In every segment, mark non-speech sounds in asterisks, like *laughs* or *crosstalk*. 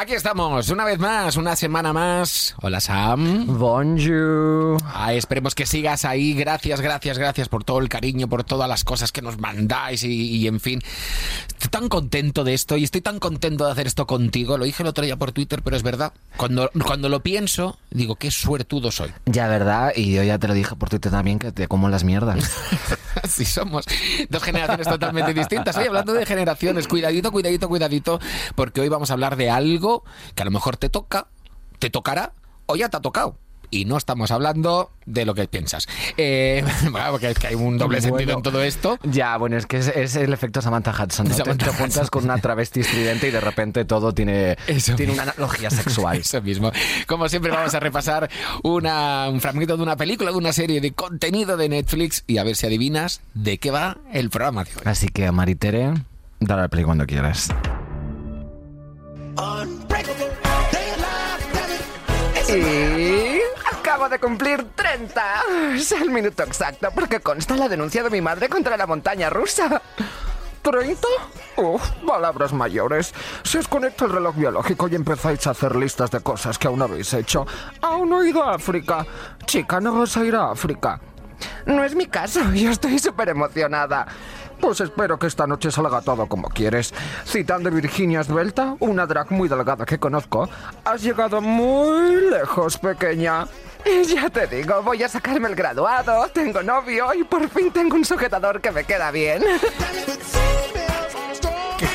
Aquí estamos, una vez más, una semana más. Hola Sam. Bonjour. Ah, esperemos que sigas ahí. Gracias, gracias, gracias por todo el cariño, por todas las cosas que nos mandáis y, y, en fin. Estoy tan contento de esto y estoy tan contento de hacer esto contigo. Lo dije el otro día por Twitter, pero es verdad. Cuando, cuando lo pienso, digo, qué suertudo soy. Ya, ¿verdad? Y yo ya te lo dije por Twitter también, que te como las mierdas. *laughs* Así somos. Dos generaciones totalmente distintas. Hoy hablando de generaciones, cuidadito, cuidadito, cuidadito, porque hoy vamos a hablar de algo que a lo mejor te toca, te tocará o ya te ha tocado y no estamos hablando de lo que piensas. Eh, *laughs* bueno, porque es que hay un doble bueno, sentido en todo esto. Ya, bueno, es que es, es el efecto Samantha Hudson. ¿no? Samantha te, te juntas con una travesti estridente y de repente todo tiene, Eso tiene mismo. una analogía sexual. *laughs* Eso mismo. Como siempre vamos a repasar una, un fragmento de una película, de una serie de contenido de Netflix y a ver si adivinas de qué va el programa de hoy. Así que, Maritere, dale al play cuando quieras. Y acabo de cumplir 30. Es el minuto exacto porque consta la denuncia de mi madre contra la montaña rusa. ¿30? Uf, palabras mayores. Si os conecta el reloj biológico y empezáis a hacer listas de cosas que aún habéis hecho. Aún no he ido a África. Chica, no vas a ir a África. No es mi caso, yo estoy súper emocionada. Pues espero que esta noche salga todo como quieres. Citando Virginia Esbelta, una drag muy delgada que conozco, has llegado muy lejos, pequeña. *laughs* Ya te digo, voy a sacarme el graduado, tengo novio y por fin tengo un sujetador que me queda bien. *laughs*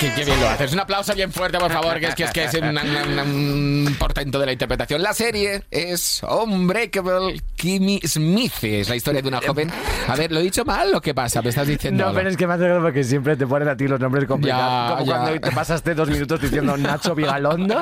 Qué, qué, bien lo haces. Un aplauso bien fuerte, por favor, que es que es, que es un, un, un, portento de la interpretación. La serie es Unbreakable Kimmy Smith. Es la historia de una joven. A ver, ¿lo he dicho mal o qué pasa? ¿Me estás diciendo No, algo? pero es que me hace gracia porque siempre te ponen a ti los nombres complicados. Ya, como ya. cuando te pasaste dos minutos diciendo Nacho Vigalondo.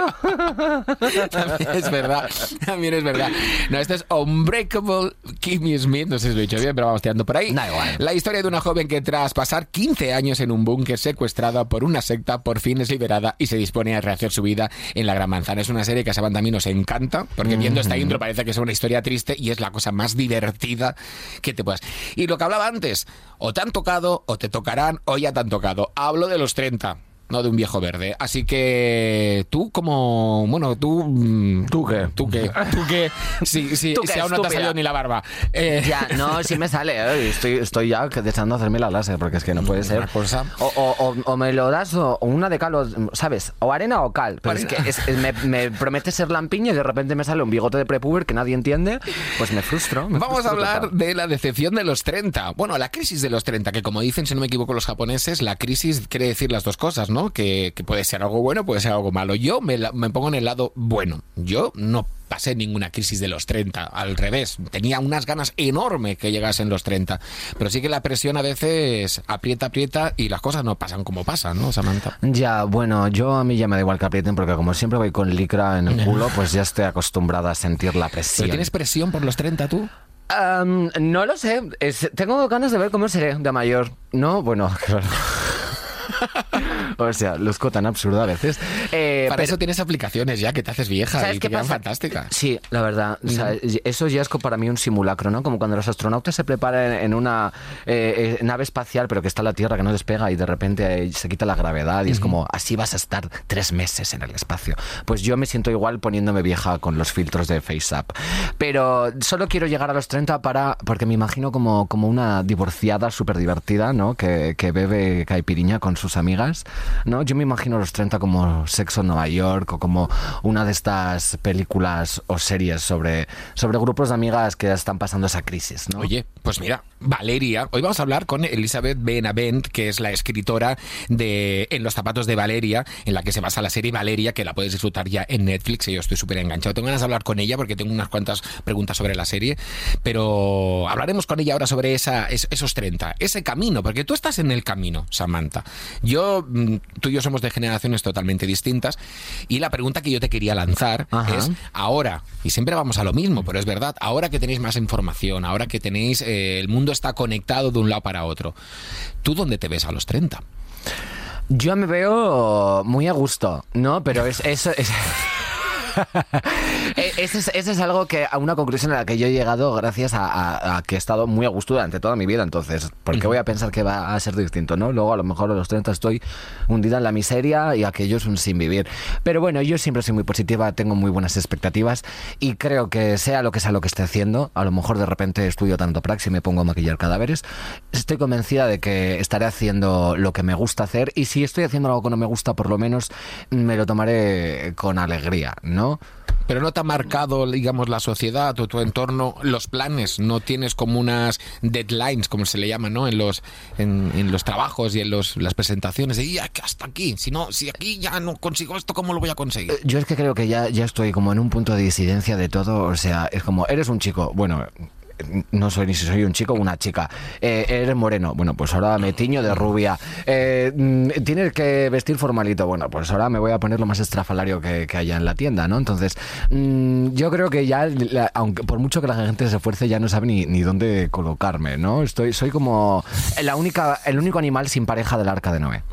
También *laughs* es verdad. También es verdad. No, esto es Unbreakable Kimmy Smith. No sé si lo he dicho bien, pero vamos tirando por ahí. Da igual. La historia de una joven que tras pasar 15 años en un búnker secuestrada por una secta, por fin es liberada y se dispone a rehacer su vida en la Gran Manzana. Es una serie que a mí nos encanta, porque viendo esta intro parece que es una historia triste y es la cosa más divertida que te puedas. Y lo que hablaba antes, o te han tocado, o te tocarán, o ya te han tocado. Hablo de los 30 no de un viejo verde. Así que tú como, bueno, tú... mm, ¿Tú qué? ¿Tú qué? ¿Tú qué? Sí, sí, ¿Tú qué, si aún no te ha salido ni la barba. Eh, Ya, no, sí me sale. eh, Estoy, estoy ya deseando hacerme la láser porque es que no puede ser. Cosa. O, o- o- o me lo das o, o una de cal, o, ¿sabes? O arena o cal. Pero es que es- es- me, me promete ser lampiño y de repente me sale un bigote de prepuber que nadie entiende. Pues me frustro. me Vamos a hablar total. de la decepción de los 30. Bueno, la crisis de los 30, que como dicen, si no me equivoco, los japoneses, la crisis quiere decir las dos cosas, ¿no? Que, que puede ser algo bueno, puede ser algo malo. Yo me, la- me pongo en el lado bueno. Yo no pasé ninguna crisis de los 30, al revés. Tenía unas ganas enormes que llegasen los 30. Pero sí que la presión a veces aprieta, aprieta y las cosas no pasan como pasan, ¿no, Samantha? Ya, bueno, yo a mí ya me da igual que aprieten porque como siempre voy con licra en el culo, pues ya estoy acostumbrada a sentir la ¿Pero presión. tienes presión por los 30 tú? No lo sé. Es- tengo ganas de ver cómo seré de mayor. No, bueno, *laughs* claro. *laughs* o sea, luzco tan absurdo a veces. Eh, Para pero- eso tienes aplicaciones ya que te haces vieja ¿Sabes y qué te pasa? fantásticas. Sí, la verdad. o sea, eso ya es para mí un simulacro, ¿no? Como cuando los astronautas se preparan en una eh, eh, nave espacial, pero que está la Tierra, que no despega y de repente eh, se quita la gravedad y es como, así vas a estar tres meses en el espacio. Pues yo me siento igual poniéndome vieja con los filtros de FaceApp. Pero solo quiero llegar a los 30 para, porque me imagino como, como una divorciada súper divertida, ¿no? Que, que bebe caipiriña con sus amigas, ¿no? Yo me imagino los 30 como Sexo en Nueva York o como una de estas películas o series sobre, sobre grupos de amigas que están pasando esa crisis, ¿no? Oye, pues mira, Valeria, hoy vamos a hablar con Elizabeth Benavent, que es la escritora de En los zapatos de Valeria, en la que se basa la serie Valeria, que la puedes disfrutar ya en Netflix, y yo estoy súper enganchado. Tengo ganas de hablar con ella porque tengo unas cuantas preguntas sobre la serie, pero hablaremos con ella ahora sobre esa, esos 30, ese camino, porque tú estás en el camino, Samantha. Yo, mm, tú y yo somos de generaciones totalmente distintas, y la pregunta que yo te quería lanzar Ajá. es, ahora, y siempre vamos a lo mismo, pero es verdad, ahora que tenéis más información, ahora que tenéis, eh, el mundo está conectado de un lado para otro, ¿tú dónde te ves a los 30? Yo me veo muy a gusto, ¿no? Pero es... es... *laughs* Eh, ese, es, ese es algo que a una conclusión a la que yo he llegado gracias a, a- a que he estado muy a gusto durante toda mi vida. Entonces, ¿por qué voy a pensar que va a ser distinto? ¿no? Luego, a lo mejor a los 30 estoy hundida en la miseria y aquello es un sin vivir. Pero bueno, yo siempre soy muy positiva, tengo muy buenas expectativas y creo que sea lo que sea lo que esté haciendo, a lo mejor de repente estudio tanto praxis y me pongo a maquillar cadáveres, estoy convencida de que estaré haciendo lo que me gusta hacer y si estoy haciendo algo que no me gusta, por lo menos me lo tomaré con alegría, ¿no? Pero no te ha marcado, digamos, la sociedad o tu entorno, los planes. No tienes como unas deadlines, como se le llama, ¿no? En los, en, los trabajos y en los, las presentaciones. Y "Ya, que hasta aquí. Si no, si aquí ya no consigo esto, ¿cómo lo voy a conseguir? Yo es que creo que ya, ya estoy como en un punto de disidencia de todo. O sea, es como, eres un chico. Bueno, no soy ni si soy un chico o una chica. Eh, eres moreno. Bueno, pues ahora me tiño de rubia. Eh, mm, tienes que vestir formalito. Bueno, pues ahora me voy a poner lo más estrafalario que, que haya en la tienda, ¿no? Entonces, mm, yo creo que ya, aunque por mucho que la gente se esfuerce, ya no sabe ni, ni dónde colocarme, ¿no? Estoy, soy como la única, el único animal sin pareja del arca de Noé.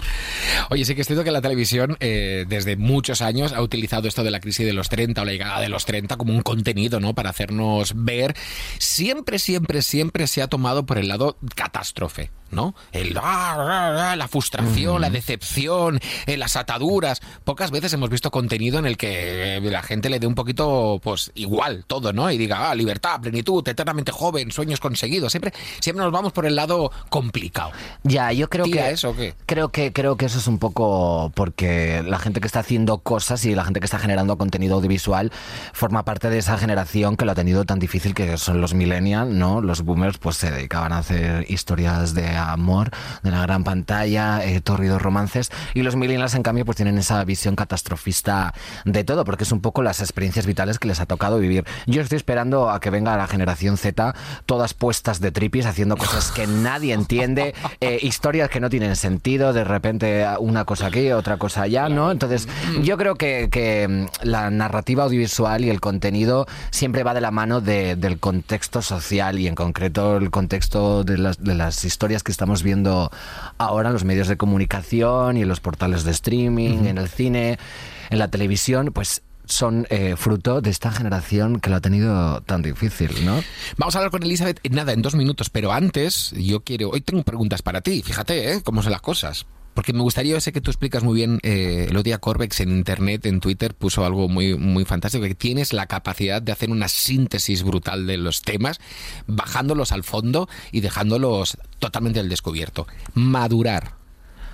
Oye, sí que es cierto que la televisión eh, desde muchos años ha utilizado esto de la crisis de los 30 o la llegada de los 30 como un contenido, ¿no? Para hacernos ver. Siempre, siempre, siempre se ha tomado por el lado catástrofe, ¿no? El, ah, ah, ah, la frustración, la decepción, eh, las ataduras. Pocas veces hemos visto contenido en el que eh, la gente le dé un poquito, pues, igual todo, ¿no? Y diga, ah, libertad, plenitud, eternamente joven, sueños conseguidos. Siempre, siempre nos vamos por el lado complicado. Ya, yo creo ¿Tira que eso o qué? Creo que creo que eso es un poco porque la gente que está haciendo cosas y la gente que está generando contenido audiovisual forma parte de esa generación que lo ha tenido tan difícil que son los millennials, ¿no? Los boomers pues se dedicaban a hacer historias de amor de la gran pantalla, eh, torridos romances y los millennials en cambio pues tienen esa visión catastrofista de todo porque es un poco las experiencias vitales que les ha tocado vivir. Yo estoy esperando a que venga la generación Z todas puestas de tripis haciendo cosas que nadie entiende, *laughs* eh, historias que no tienen sentido, de repente una cosa aquí, otra cosa allá, ¿no? Entonces, yo creo que, que, mm, la narrativa audiovisual y el contenido siempre va de la mano de- del contexto social y en concreto el contexto de las, de las historias que estamos viendo ahora en los medios de comunicación y en los portales de streaming, en el cine, en la televisión, pues son eh, fruto de esta generación que lo ha tenido tan difícil, ¿no? Vamos a hablar con Elizabeth en nada, en dos minutos, pero antes yo quiero, hoy tengo preguntas para ti, fíjate, ¿eh? Cómo son las cosas. Porque me gustaría, yo sé que tú explicas muy bien, eh, el otro día Corbex en internet, en Twitter, puso algo muy, muy fantástico, que tienes la capacidad de hacer una síntesis brutal de los temas, bajándolos al fondo y dejándolos totalmente al descubierto. Madurar,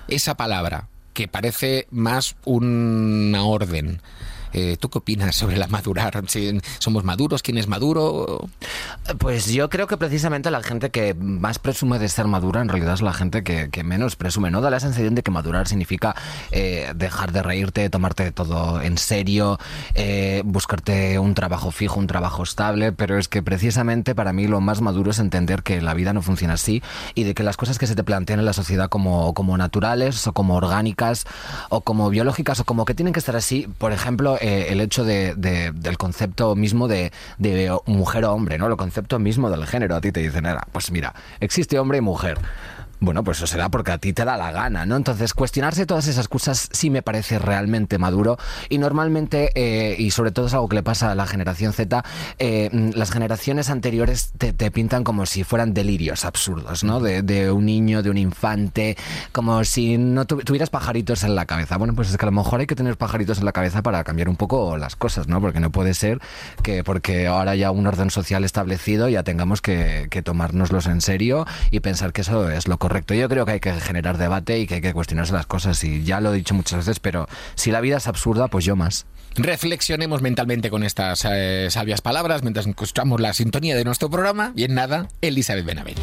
esa palabra, que parece más una orden. Eh, ¿Tú qué opinas sobre la madurar? ¿Somos maduros? ¿Quién es maduro? Pues yo creo que precisamente la gente que más presume de ser madura en realidad es la gente que, que menos presume, ¿no? Da la sensación de que madurar significa eh, dejar de reírte, tomarte todo en serio, eh, buscarte un trabajo fijo, un trabajo estable, pero es que precisamente para mí lo más maduro es entender que la vida no funciona así y de que las cosas que se te plantean en la sociedad como, como naturales o como orgánicas o como biológicas o como que tienen que estar así, por ejemplo, eh, el hecho de, de- del concepto mismo de, de mujer o hombre, ¿no? El concepto mismo del género. A ti te dicen, "Era, pues mira, existe hombre y mujer. Bueno, pues eso será porque a ti te da la gana, ¿no? Entonces, cuestionarse todas esas cosas sí me parece realmente maduro y normalmente, eh, y sobre todo es algo que le pasa a la generación Z, eh, mm, las generaciones anteriores te, te pintan como si fueran delirios absurdos, ¿no? De, de un niño, de un infante, como si no tu- tuvieras pajaritos en la cabeza. Bueno, pues es que a lo mejor hay que tener pajaritos en la cabeza para cambiar un poco las cosas, ¿no? Porque no puede ser que porque ahora ya un orden social establecido ya tengamos que, que tomárnoslos en serio y pensar que eso es lo correcto. Yo creo que hay que generar debate y que hay que cuestionarse las cosas y ya lo he dicho muchas veces, pero si la vida es absurda, pues yo más. Reflexionemos mentalmente con estas eh, sabias palabras mientras escuchamos la sintonía de nuestro programa. Y en nada, Elizabeth Benavent.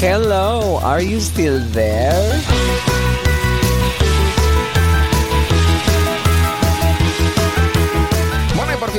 Hello, are you still there?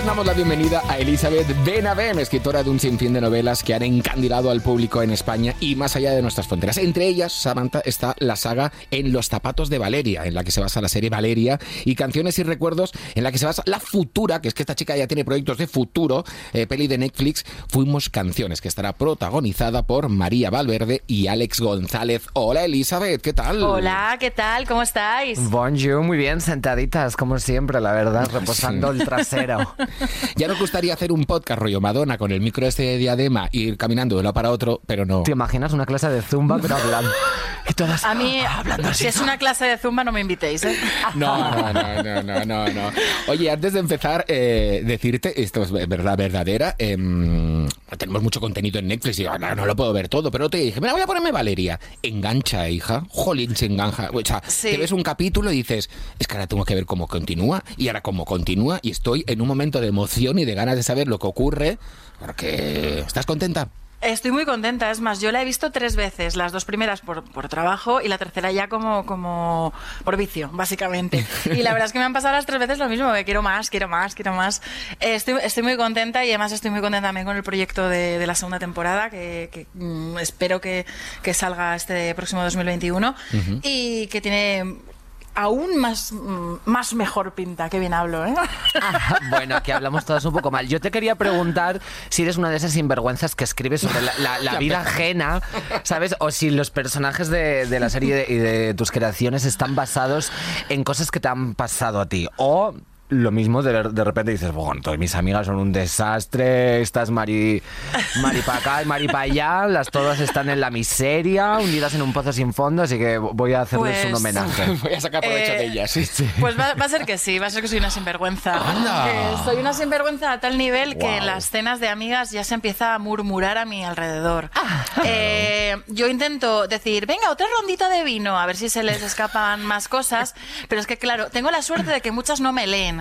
Damos la bienvenida a Elizabeth Benavent, escritora de un sinfín de novelas que han encandilado al público en España y más allá de nuestras fronteras. Entre ellas, Samantha, está la saga En los zapatos de Valeria, en la que se basa la serie Valeria, y Canciones y Recuerdos, en la que se basa la futura, que es que esta chica ya tiene proyectos de futuro, eh, peli de Netflix, Fuimos Canciones, que estará protagonizada por María Valverde y Alex González. Hola Elizabeth, ¿qué tal? Hola, ¿qué tal? ¿Cómo estáis? Bonjour, muy bien, sentaditas, como siempre, la verdad, reposando el trasero. *laughs* Ya nos gustaría hacer un podcast rollo Madonna con el micro este de diadema, ir caminando de uno para otro, pero no. ¿Te imaginas una clase de zumba, pero hablando? Y todas A mí, hablando así. si es una clase de zumba, no me invitéis, ¿eh? No, no, no, no, no, no, no. Oye, antes de empezar, eh, decirte, esto es verdad verdadera, em, tenemos mucho contenido en Netflix y yo, no, no lo puedo ver todo, pero te dije, mira, voy a ponerme Valeria. Engancha, hija. Jolín, se engancha. O sea, Sí. te ves un capítulo y dices, es que ahora tengo que ver cómo continúa, y ahora cómo continúa, y estoy en un momento de emoción y de ganas de saber lo que ocurre, porque... ¿Estás contenta? Estoy muy contenta, es más, yo la he visto tres veces, las dos primeras por, por trabajo y la tercera ya como, como por vicio, básicamente. Y la verdad es que me han pasado las tres veces lo mismo, que quiero más, quiero más, quiero más. Eh, estoy, estoy muy contenta y además estoy muy contenta también con el proyecto de, de la segunda temporada, que, que, mm, espero que, que salga este próximo 2021 y que tiene aún más, mm, más mejor pinta, que bien hablo, ¿eh? Ah, *laughs* bueno, aquí hablamos todas un poco mal. Yo te quería preguntar si eres una de esas sinvergüenzas que escribe sobre la, la- la *laughs* vida ajena, ¿sabes? O si los personajes de, de la serie y de tus creaciones están basados en cosas que te han pasado a ti. O lo mismo de, de repente dices, bueno, todas mis amigas son un desastre, estas mari, mari para acá y mari para allá, las todas están en la miseria, hundidas en un pozo sin fondo, así que voy a hacerles un Pues- homenaje. *laughs* Voy a sacar provecho Eh, de ellas. Sí, sí. Pues va, va a ser que sí, va a ser que soy una sinvergüenza. ¡Anda! Eh, soy una sinvergüenza a tal nivel que en las cenas de amigas ya se empieza a murmurar a mi alrededor. Eh, yo intento decir, venga, otra rondita de vino, a ver si se les escapan más cosas, pero es que claro, tengo la suerte de que muchas no me leen.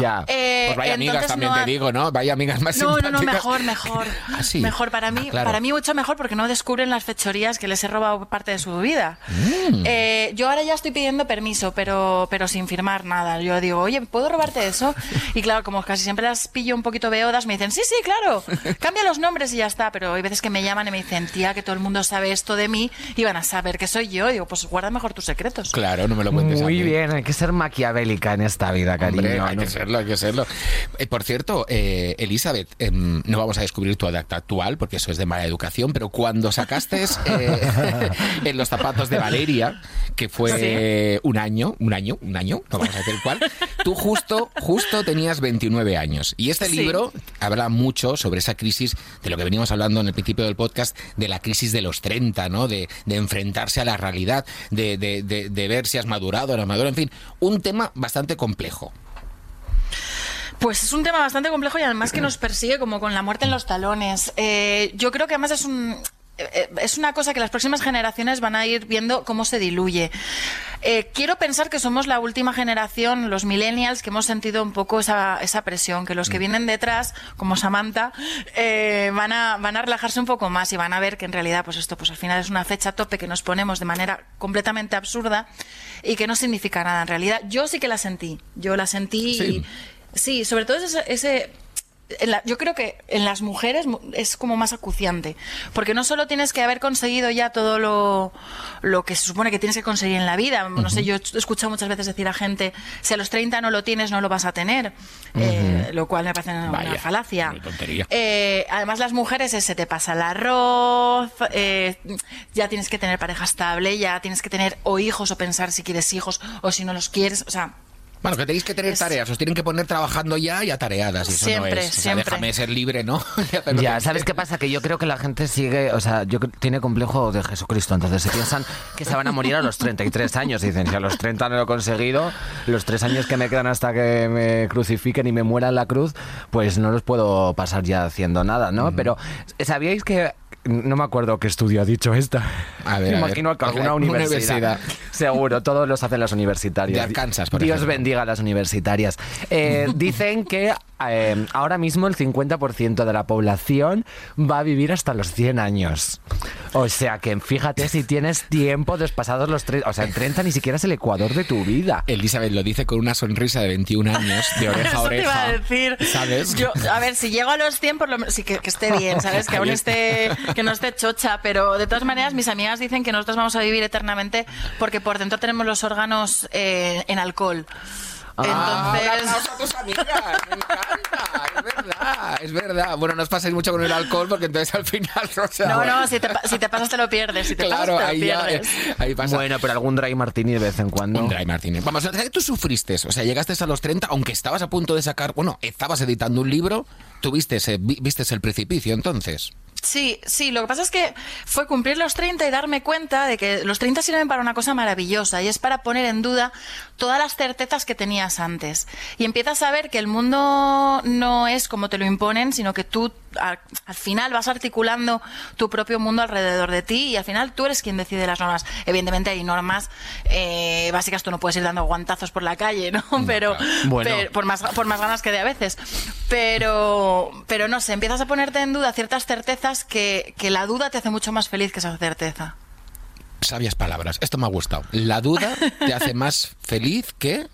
Ya. Eh, Pues vaya amigas entonces también no te digo, ¿no? Vaya amigas más No, no, no, mejor, mejor. *laughs* Ah, sí. Mejor para mí, Ah, claro. para mí mucho mejor porque no descubren las fechorías que les he robado parte de su vida. Mm. Eh, yo ahora ya estoy pidiendo permiso, pero, pero sin firmar nada. Yo digo, oye, ¿puedo robarte eso? *laughs* Y claro, como casi siempre las pillo un poquito beodas, me dicen, sí, sí, claro, cambia los nombres y ya está. Pero hay veces que me llaman y me dicen, tía, que todo el mundo sabe esto de mí y van a saber que soy yo. Y digo, pues guarda mejor tus secretos. Claro, no me lo cuentes a Muy mí. bien, hay que ser maquiavélica en esta vida, cariño. Hombre, hay ¿no? que serlo, hay que serlo. Eh, por cierto, eh, Elizabeth, em, no vamos a descubrir tu edad actual porque eso es de mala educación, pero cuando sacaste eh, *laughs* en los zapatos de Valeria, que fue un año, un año, un año, no vamos a decir cuál, tú justo, justo tenías 29 años. Y este Sí. libro habla mucho sobre esa crisis de lo que veníamos hablando en el principio del podcast, de la crisis de los 30, ¿no? De, de enfrentarse a la realidad, de, de- de- de ver si has madurado o no has madurado, en fin, un tema bastante complejo. Pues es un tema bastante complejo y además que nos persigue como con la muerte en los talones. Eh, yo creo que además es un... eh, Es una cosa que las próximas generaciones van a ir viendo cómo se diluye. Eh, quiero pensar que somos la última generación, los millennials, que hemos sentido un poco esa, esa presión, que los que vienen detrás, como Samantha, eh, van, a, van a relajarse un poco más y van a ver que en realidad, pues esto, pues al final es una fecha tope que nos ponemos de manera completamente absurda y que no significa nada en realidad. Yo sí que la sentí, yo la sentí Sí. y, Sí, sobre todo ese... ese- en la- yo creo que en las mujeres mu- es como más acuciante, porque no solo tienes que haber conseguido ya todo lo, lo que se supone que tienes que conseguir en la vida. No sé, yo he escuchado muchas veces decir a gente, si a los 30 no lo tienes, no lo vas a tener, eh, lo cual me parece una, Vaya, falacia. una tontería. Eh, además, las mujeres eh, se te pasa el arroz, eh, ya tienes que tener pareja estable, ya tienes que tener o hijos o pensar si quieres hijos o si no los quieres, o sea... Bueno, que tenéis que tener Es- tareas, os tienen que poner trabajando ya y atareadas. Y eso no Siempre, es. O sea, siempre. déjame ser libre, ¿no? *laughs* Ya, ¿sabes qué pasa? Que yo creo que la gente sigue, o sea, yo tiene complejo de Jesucristo, entonces se piensan que se van a morir a los 33 años. Y dicen, si a los 30 no lo he conseguido, los tres años que me quedan hasta que me crucifiquen y me muera en la cruz, pues no los puedo pasar ya haciendo nada, ¿no? Pero, ¿sabíais que... No me acuerdo qué estudio ha dicho esta. A ver, a imagino ver. que alguna Una universidad. universidad. Seguro, todos los hacen las universitarias. De Arkansas, por Dios ejemplo. bendiga a las universitarias. Eh, *laughs* dicen que eh, ahora mismo el 50% de la población va a vivir hasta los 100 años. O sea que fíjate si tienes tiempo despasados los tres. O sea, en 30 ni siquiera es el ecuador de tu vida. Elizabeth lo dice con una sonrisa de 21 años, de *laughs* oreja a Eso te oreja. iba a decir. ¿Sabes? Yo, a ver, si llego a los 100, por lo menos, sí que, que esté bien, ¿sabes? *laughs* Que aún esté, que no esté chocha, pero de todas maneras, mis amigas dicen que nosotros vamos a vivir eternamente porque por dentro tenemos los órganos eh, en alcohol. Ah, Entonces, a tus amigas, me encanta, es verdad, es verdad. Bueno, no os paséis mucho con el alcohol porque entonces al final, o sea, no, no, si te, pa- si te pasas te lo pierdes, si te claro, pasas te ahí lo ya, pierdes. eh, ahí pasa. Bueno, pero algún dry martini de vez en cuando. Un Dry Martini. Vamos, que tú sufriste, o sea, llegaste a los 30, aunque estabas a punto de sacar, bueno, estabas editando un libro, tuviste ese, vi- viste el precipicio entonces. Sí, sí, lo que pasa es que fue cumplir los 30 y darme cuenta de que los 30 sirven para una cosa maravillosa y es para poner en duda todas las certezas que tenías antes. Y empiezas a ver que el mundo no es como te lo imponen, sino que tú al, al final vas articulando tu propio mundo alrededor de ti y al final tú eres quien decide las normas. Evidentemente hay normas eh, básicas, tú no puedes ir dando guantazos por la calle, ¿no? *laughs* Pero, Bueno. pero- por más, por más ganas que de a veces. Pero, pero no sé, empiezas a ponerte en duda ciertas certezas que, que la duda te hace mucho más feliz que esa certeza. Sabias palabras, esto me ha gustado. La duda te hace más feliz que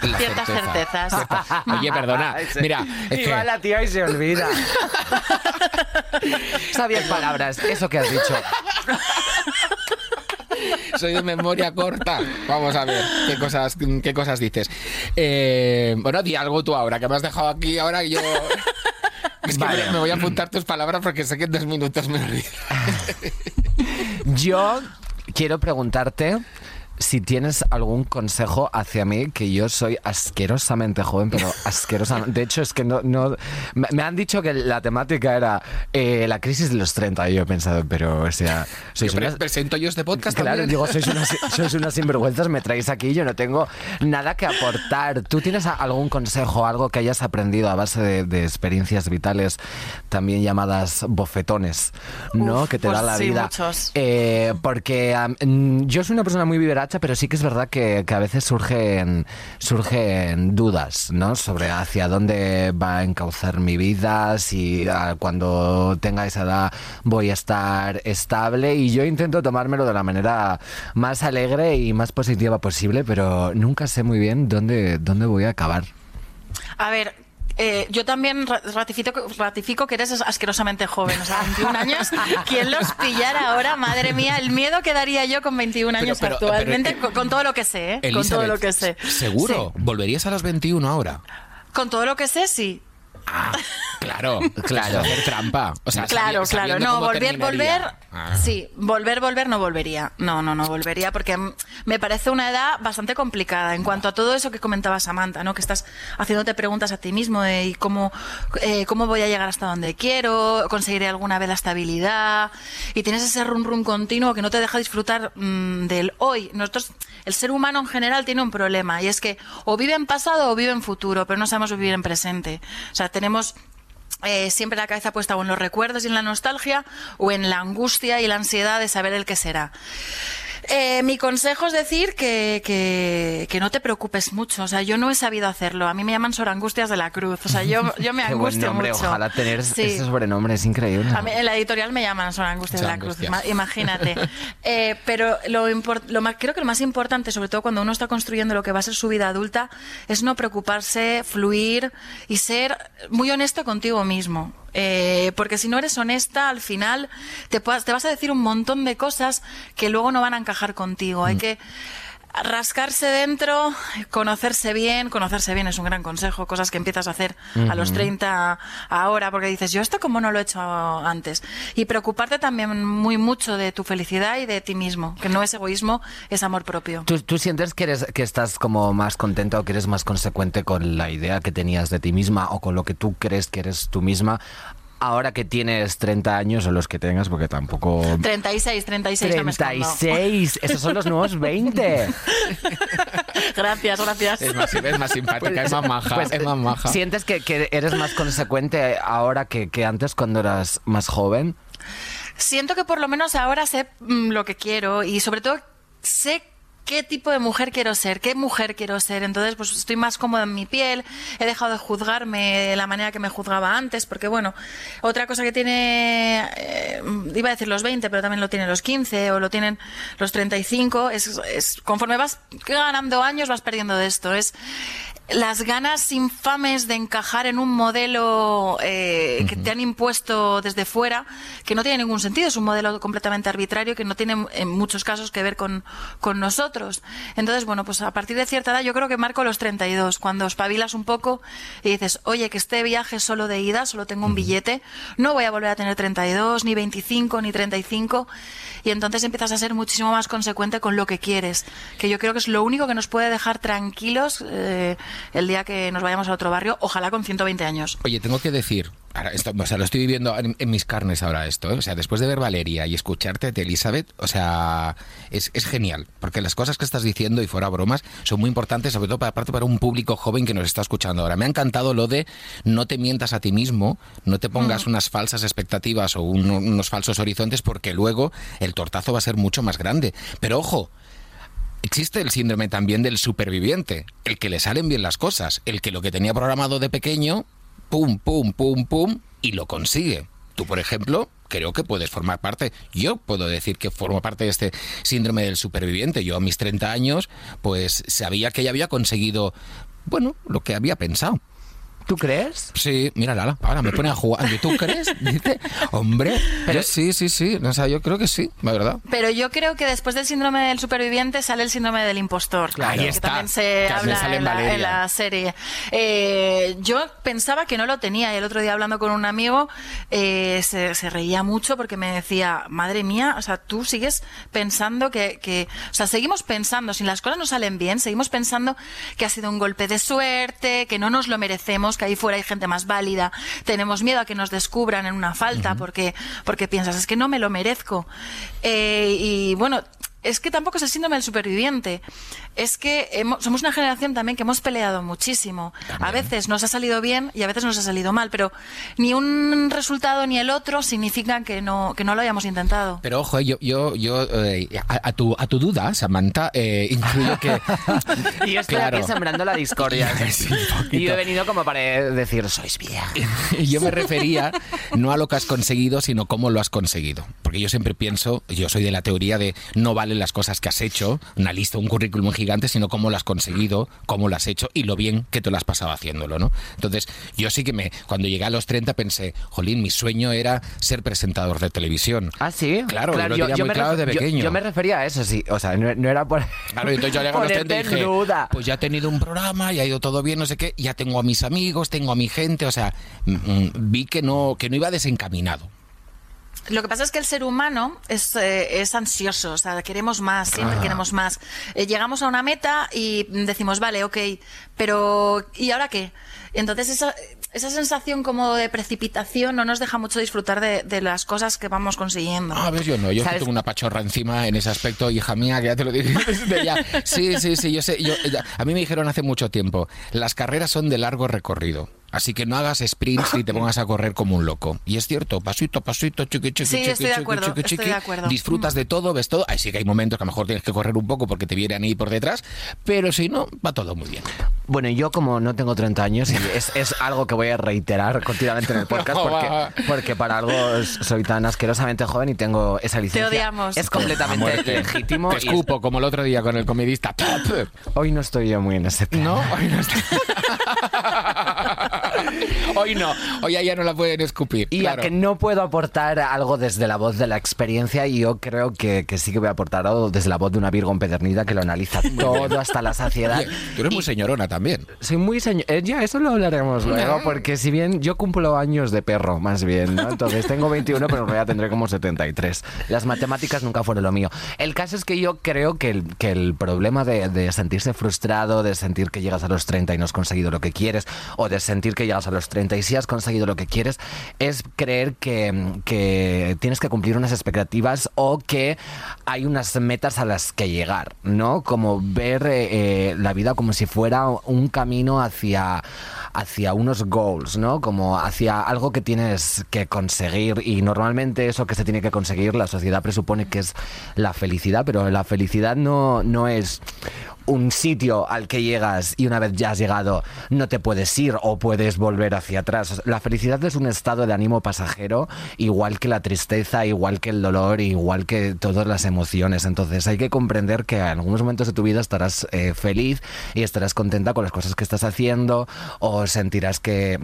la Ciertas certeza. certezas. Cierta- Oye, perdona, mira, es y que... va la tía y se olvida. *laughs* Sabias palabras, eso que has dicho. *laughs* Soy de memoria corta. Vamos a ver qué cosas, qué cosas dices. Eh, bueno, di algo tú ahora, que me has dejado aquí ahora y yo... *laughs* Es que Vale. me, me voy a apuntar tus palabras porque sé que en dos minutos me olvido. *laughs* Yo quiero preguntarte si tienes algún consejo hacia mí, que yo soy asquerosamente joven, pero *laughs* asquerosamente... De hecho, es que no... no me, me han dicho que la temática era eh, la crisis de los 30 y yo he pensado, pero, o sea... Sois Yo pre- unas- presento yo este podcast Claro, también. digo, sois unas, *laughs* sois unas sinvergüenzas, me traéis aquí, yo no tengo nada que aportar. ¿Tú tienes a- algún consejo, algo que hayas aprendido a base de, de experiencias vitales, también llamadas bofetones, ¿no? Uf, que te pues da la sí, vida. muchos. Eh, porque yo soy una persona muy pero sí que es verdad que, que a veces surgen, surgen dudas, ¿no? Sobre hacia dónde va a encauzar mi vida, si ah, cuando tenga esa edad voy a estar estable y yo intento tomármelo de la manera más alegre y más positiva posible, pero nunca sé muy bien dónde, dónde voy a acabar. A ver, eh, yo también ra- ratifico, ratifico que eres asquerosamente joven, o sea, 21 años. ¿Quién los pillara ahora? Madre mía, el miedo que daría yo con 21 Pero- años pero- actualmente, pero- con, con todo lo que sé, ¿eh? Con todo lo que sé. ¿Seguro? ¿Volverías a los 21 ahora? Con todo lo que sé, sí. Ah, claro, *laughs* Claro. Hacer trampa. O sea, Claro, claro. No, volver, volver. Ah. Sí, volver, volver no volvería. No, no, no volvería porque me parece una edad bastante complicada en cuanto a todo eso que comentaba Samantha, ¿no? Que estás haciéndote preguntas a ti mismo de ¿y cómo, eh, cómo voy a llegar hasta donde quiero, conseguiré alguna vez la estabilidad y tienes ese rum rum continuo que no te deja disfrutar mm, del hoy. Nosotros, el ser humano en general tiene un problema y es que o vive en pasado o vive en futuro, pero no sabemos vivir en presente. O sea, tenemos eh, siempre la cabeza puesta o en los recuerdos y en la nostalgia o en la angustia y la ansiedad de saber el que será. Eh, mi consejo es decir que, que, que no te preocupes mucho. O sea, yo no he sabido hacerlo. A mí me llaman angustias de la cruz. O sea, yo, yo me *laughs* Qué buen angustio nombre, mucho. ojalá tener Sí. ese sobrenombre, es increíble. A mí en la editorial me llaman Angustias de la Cruz, Sorangustias. ima- imagínate. *laughs* Eh, pero lo, lo más, creo que lo más importante, sobre todo cuando uno está construyendo lo que va a ser su vida adulta, es no preocuparse, fluir y ser muy honesto contigo mismo. Eh, porque si no eres honesta, al final te, puedas- te vas a decir un montón de cosas que luego no van a encajar contigo. Hay que rascarse dentro, conocerse bien, conocerse bien es un gran consejo, cosas que empiezas a hacer a los 30 ahora, porque dices, yo esto como no lo he hecho antes. Y preocuparte también muy mucho de tu felicidad y de ti mismo, que no es egoísmo, es amor propio. ¿Tú, tú sientes que, eres, que estás como más contenta o que eres más consecuente con la idea que tenías de ti misma o con lo que tú crees que eres tú misma ahora que tienes 30 años o los que tengas, porque tampoco... 36, 36, no me escondo. 36, esos son los nuevos 20. *laughs* Gracias, gracias. Es más, es más simpática, es más maja, Pues, es más maja. ¿Sientes que, que eres más consecuente ahora que, que antes cuando eras más joven? Siento que por lo menos ahora sé mm, lo que quiero y sobre todo sé qué tipo de mujer quiero ser, qué mujer quiero ser. Entonces, pues estoy más cómoda en mi piel, he dejado de juzgarme de la manera que me juzgaba antes, porque bueno, otra cosa que tiene, eh, iba a decir los 20, pero también lo tienen los 15 o lo tienen los 35, es, es conforme vas ganando años vas perdiendo de esto. Es las ganas infames de encajar en un modelo eh, que te han impuesto desde fuera, que no tiene ningún sentido, es un modelo completamente arbitrario que no tiene en muchos casos que ver con, con nosotros. Entonces, bueno, pues a partir de cierta edad yo creo que marco los 32, cuando espabilas un poco y dices, oye, que este viaje es solo de ida, solo tengo un billete, no voy a volver a tener 32, ni 25, ni 35, y entonces empiezas a ser muchísimo más consecuente con lo que quieres, que yo creo que es lo único que nos puede dejar tranquilos. Eh, el día que nos vayamos a otro barrio, ojalá con 120 años. Oye, tengo que decir, ahora esto, o sea, lo estoy viviendo en, en mis carnes ahora esto, ¿eh? o sea, después de ver Valeria y escucharte de Elizabeth, o sea, es, es genial, porque las cosas que estás diciendo y fuera bromas son muy importantes, sobre todo para, aparte para un público joven que nos está escuchando ahora. Me ha encantado lo de no te mientas a ti mismo, no te pongas unas falsas expectativas o un- unos falsos horizontes, porque luego el tortazo va a ser mucho más grande. Pero ojo, Existe el síndrome también del superviviente, el que le salen bien las cosas, el que lo que tenía programado de pequeño, pum, pum, pum, pum, y lo consigue. Tú, por ejemplo, creo que puedes formar parte, yo puedo decir que formo parte de este síndrome del superviviente. Yo a mis 30 años, pues sabía que ya había conseguido, bueno, lo que había pensado. ¿Tú crees? Sí, mira, Lala, ahora me pone a jugar. ¿Tú crees? Dice, hombre, pero sí, sí, sí, o sea, yo creo que sí, la verdad. Pero yo creo que después del síndrome del superviviente sale el síndrome del impostor. Ahí que está, también se que habla sale en en la, Valeria. en la serie. Eh, yo pensaba que no lo tenía y el otro día hablando con un amigo eh, se, se reía mucho porque me decía, madre mía, o sea, tú sigues pensando que, que, o sea, seguimos pensando, si las cosas no salen bien, seguimos pensando que ha sido un golpe de suerte, que no nos lo merecemos, que ahí fuera hay gente más válida, tenemos miedo a que nos descubran en una falta porque, porque piensas, es que no me lo merezco. Eh, y bueno, es que tampoco es el síndrome del superviviente. Es que hemos- somos una generación también que hemos peleado muchísimo. A veces nos ha salido bien y a veces nos ha salido mal, pero ni un resultado ni el otro significan que no, que no lo hayamos intentado. Pero ojo, eh, yo, yo, yo eh, a, a tu, a tu duda, Samantha, eh, incluyo que... *laughs* Y yo estoy Claro. aquí sembrando la discordia. *laughs* Sí, y yo he venido como para decir, sois vieja. *laughs* yo me refería no a lo que has conseguido, sino cómo lo has conseguido. Porque yo siempre pienso, yo soy de la teoría de no valen las cosas que has hecho, una lista, un currículum gigante, sino cómo lo has conseguido, cómo lo has hecho y lo bien que te lo has pasado haciéndolo, ¿no? Entonces, yo sí que me, cuando llegué a los 30 pensé, jolín, mi sueño era ser presentador de televisión. Ah, sí. Claro, yo lo tenía muy me claro de yo- pequeño. Yo, me refería a eso, sí. O sea, no, no era por. Claro, entonces yo llegué a los 30 y ponerte en dije, duda. pues ya he tenido un programa, ya ha ido todo bien, no sé qué, ya tengo a mis amigos, tengo a mi gente, o sea, mm, mm, vi que no, que no iba desencaminado. Lo que pasa es que el ser humano es, eh, es ansioso, o sea, queremos más, siempre queremos más. Eh, llegamos a una meta y decimos, vale, ok, pero ¿y ahora qué? Entonces esa, esa sensación como de precipitación no nos deja mucho disfrutar de, de las cosas que vamos consiguiendo. Ah, ves, yo no, yo tengo una pachorra encima en ese aspecto, hija mía, que ya te lo dije desde ya. Sí, sí, sí, yo sé. Yo, ya- a mí me dijeron hace mucho tiempo, las carreras son de largo recorrido. Así que no hagas sprints ni te *laughs* pongas a correr como un loco. Y es cierto, pasito, a pasito, chiqui, chiqui, Sí, chiqui, estoy de chiqui, acuerdo, chiqui, estoy chiqui. de acuerdo. Disfrutas de todo, ves todo. Ahí sí que hay momentos que a lo mejor tienes que correr un poco porque te vienen ahí por detrás, pero si no, va todo muy bien. Bueno, yo como no tengo 30 años, y es, es algo que voy a reiterar continuamente en el podcast *laughs* porque, porque para algo soy tan asquerosamente joven y tengo esa licencia. odiamos. Es completamente legítimo. Te escupo, como el otro día con el comedista. hoy no estoy yo muy en ese plan. No, hoy no está. *laughs* Hoy no, hoy a ella no la pueden escupir. Y claro. a que no puedo aportar algo desde la voz de la experiencia y yo creo que, que sí que voy a aportar algo desde la voz de una Virgo empedernida que lo analiza todo hasta la saciedad. Oye, tú eres muy Y- señorona también. Soy muy señor. eh, ya, eso lo hablaremos luego, porque si bien yo cumplo años de perro, más bien, ¿no? Entonces tengo 21, pero en realidad tendré como 73. Las matemáticas nunca fueron lo mío. El caso es que yo creo que el, que el problema de, de sentirse frustrado, de sentir que llegas a los 30 y no has conseguido lo que quieres, o de sentir que llegas a los 30 y sí has conseguido lo que quieres, es creer que, que tienes que cumplir unas expectativas o que hay unas metas a las que llegar, ¿no? Como ver eh, eh, la vida como si fuera un camino hacia, hacia unos goals, ¿no? Como hacia algo que tienes que conseguir y normalmente eso que se tiene que conseguir la sociedad presupone que es la felicidad, pero la felicidad no, no es un sitio al que llegas y una vez ya has llegado no te puedes ir o puedes volver hacia atrás. La felicidad es un estado de ánimo pasajero, igual que la tristeza, igual que el dolor, igual que todas las emociones. Entonces hay que comprender que en algunos momentos de tu vida estarás eh, feliz y estarás contenta con las cosas que estás haciendo o sentirás que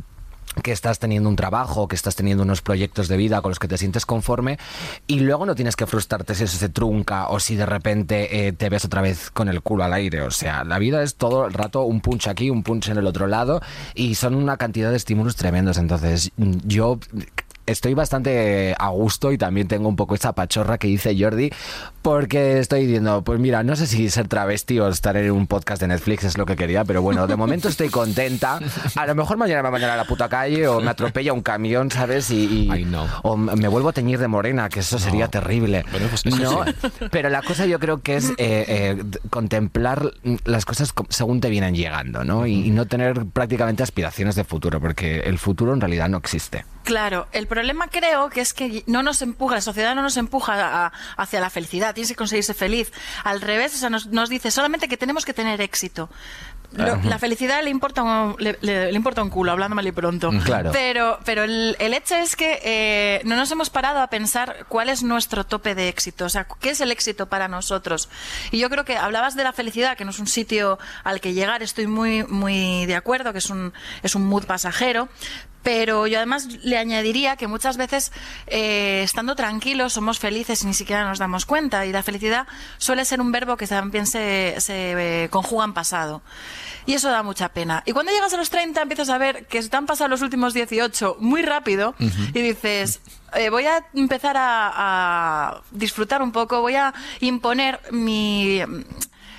que estás teniendo un trabajo, que estás teniendo unos proyectos de vida con los que te sientes conforme y luego no tienes que frustrarte si eso se trunca o si de repente eh, te ves otra vez con el culo al aire. O sea, la vida es todo el rato un punch aquí, un punch en el otro lado y son una cantidad de estímulos tremendos. Entonces, yo estoy bastante a gusto y también tengo un poco esa pachorra que dice Jordi, porque estoy diciendo, pues mira, no sé si ser travesti o estar en un podcast de Netflix es lo que quería, pero bueno, de momento estoy contenta. A lo mejor mañana me mañana a la puta calle o me atropella un camión, ¿sabes? Y, O me vuelvo a teñir de morena, que eso sería terrible. Pues no, pero la cosa yo creo que es eh, eh, contemplar las cosas según te vienen llegando, ¿no? y no tener prácticamente aspiraciones de futuro, porque el futuro en realidad no existe. Claro, el problema creo que es que no nos empuja, la sociedad no nos empuja hacia la felicidad, tienes que conseguirse feliz. Al revés, o sea, nos, nos dice solamente que tenemos que tener éxito. La felicidad le importa, un, le, importa un culo, hablando mal y pronto. Mm, claro. Pero, pero el, hecho es que eh, no nos hemos parado a pensar cuál es nuestro tope de éxito, o sea, qué es el éxito para nosotros. Y yo creo que hablabas de la felicidad, que no es un sitio al que llegar, estoy muy, muy de acuerdo, que es un, es un mood pasajero, pero yo además le añadiría que muchas veces eh, estando tranquilos somos felices y ni siquiera nos damos cuenta. Y la felicidad suele ser un verbo que también se, se eh, conjuga en pasado. Y eso da mucha pena. Y cuando llegas a los 30 empiezas a ver que se te han pasado los últimos 18 muy rápido y dices, eh, voy a empezar a disfrutar un poco, voy a imponer mi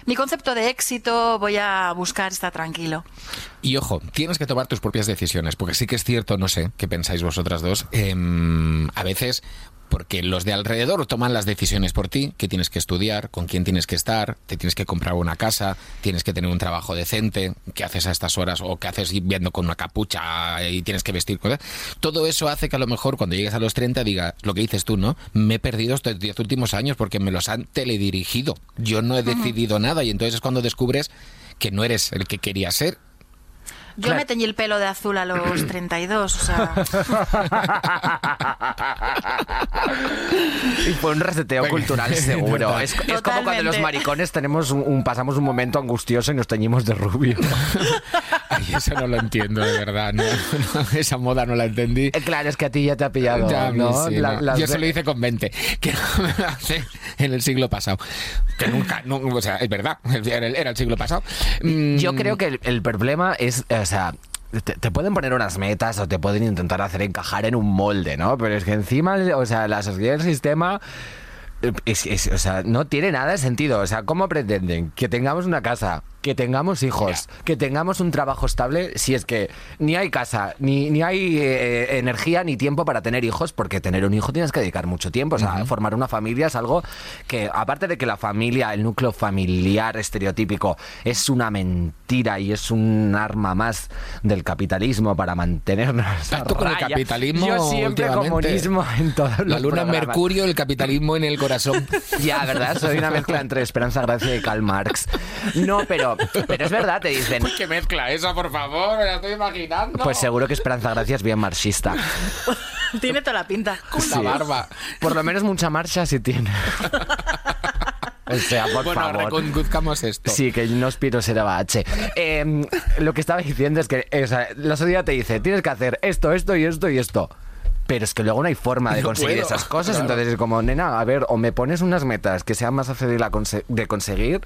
mi concepto de éxito, voy a buscar estar tranquilo. Y ojo, tienes que tomar tus propias decisiones, porque sí que es cierto, no sé, qué pensáis vosotras dos, em, a veces porque los de alrededor toman las decisiones por ti, qué tienes que estudiar, con quién tienes que estar, te tienes que comprar una casa, tienes que tener un trabajo decente, qué haces a estas horas o qué haces viendo con una capucha y tienes que vestir cosas. Todo eso hace que a lo mejor cuando llegues a los 30 diga lo que dices tú, ¿no? Me he perdido estos 10 últimos años porque me los han teledirigido. Yo no he decidido nada y entonces es cuando descubres que no eres el que querías ser yo me teñí el pelo de azul a los 32, o sea. y fue un reseteo cultural *laughs* seguro. Es, como cuando los maricones tenemos un, pasamos un momento angustioso y nos teñimos de rubio. *laughs* Ay, eso no lo entiendo, de verdad. esa moda no la entendí. Eh, claro, es que a ti ya te ha pillado. ¿no? Yo se lo hice con 20, que me hace en el siglo pasado. Que nunca, o sea, es verdad, era el siglo pasado. Yo mm. creo que el, problema es, o sea, te, pueden poner unas metas o te pueden intentar hacer encajar en un molde, ¿no? Pero es que encima, o sea, la sociedad del sistema o sea, no tiene nada de sentido. O sea, ¿cómo pretenden que tengamos una casa, que tengamos hijos, que tengamos un trabajo estable si es que ni hay casa, ni, ni hay eh, energía, ni tiempo para tener hijos? Porque tener un hijo tienes que dedicar mucho tiempo. O sea, formar una familia es algo que, aparte de que la familia, el núcleo familiar estereotípico, es una mentira y es un arma más del capitalismo para mantenernos. Tanto con el capitalismo. Yo siempre comunismo en todos La luna en Mercurio, el capitalismo en el corazón *laughs* ya, ¿verdad? Soy una mezcla entre Esperanza Gracia y Karl Marx. No, pero, pero es verdad, te dicen. ¿Qué mezcla esa, por favor? Me la estoy imaginando. Pues seguro que Esperanza Gracia es bien marxista. *laughs* tiene toda la pinta. Con la barba. Por lo menos mucha marcha sí tiene. *laughs* O sea, por bueno, favor. reconduzcamos esto. Sí, que no aspiro ser bache. Eh, lo que estaba diciendo es que la sociedad te dice, tienes que hacer esto, esto y esto y esto pero es que luego no hay forma de conseguir esas cosas. Entonces es como, nena, a ver, o me pones unas metas que sean más fáciles de conseguir,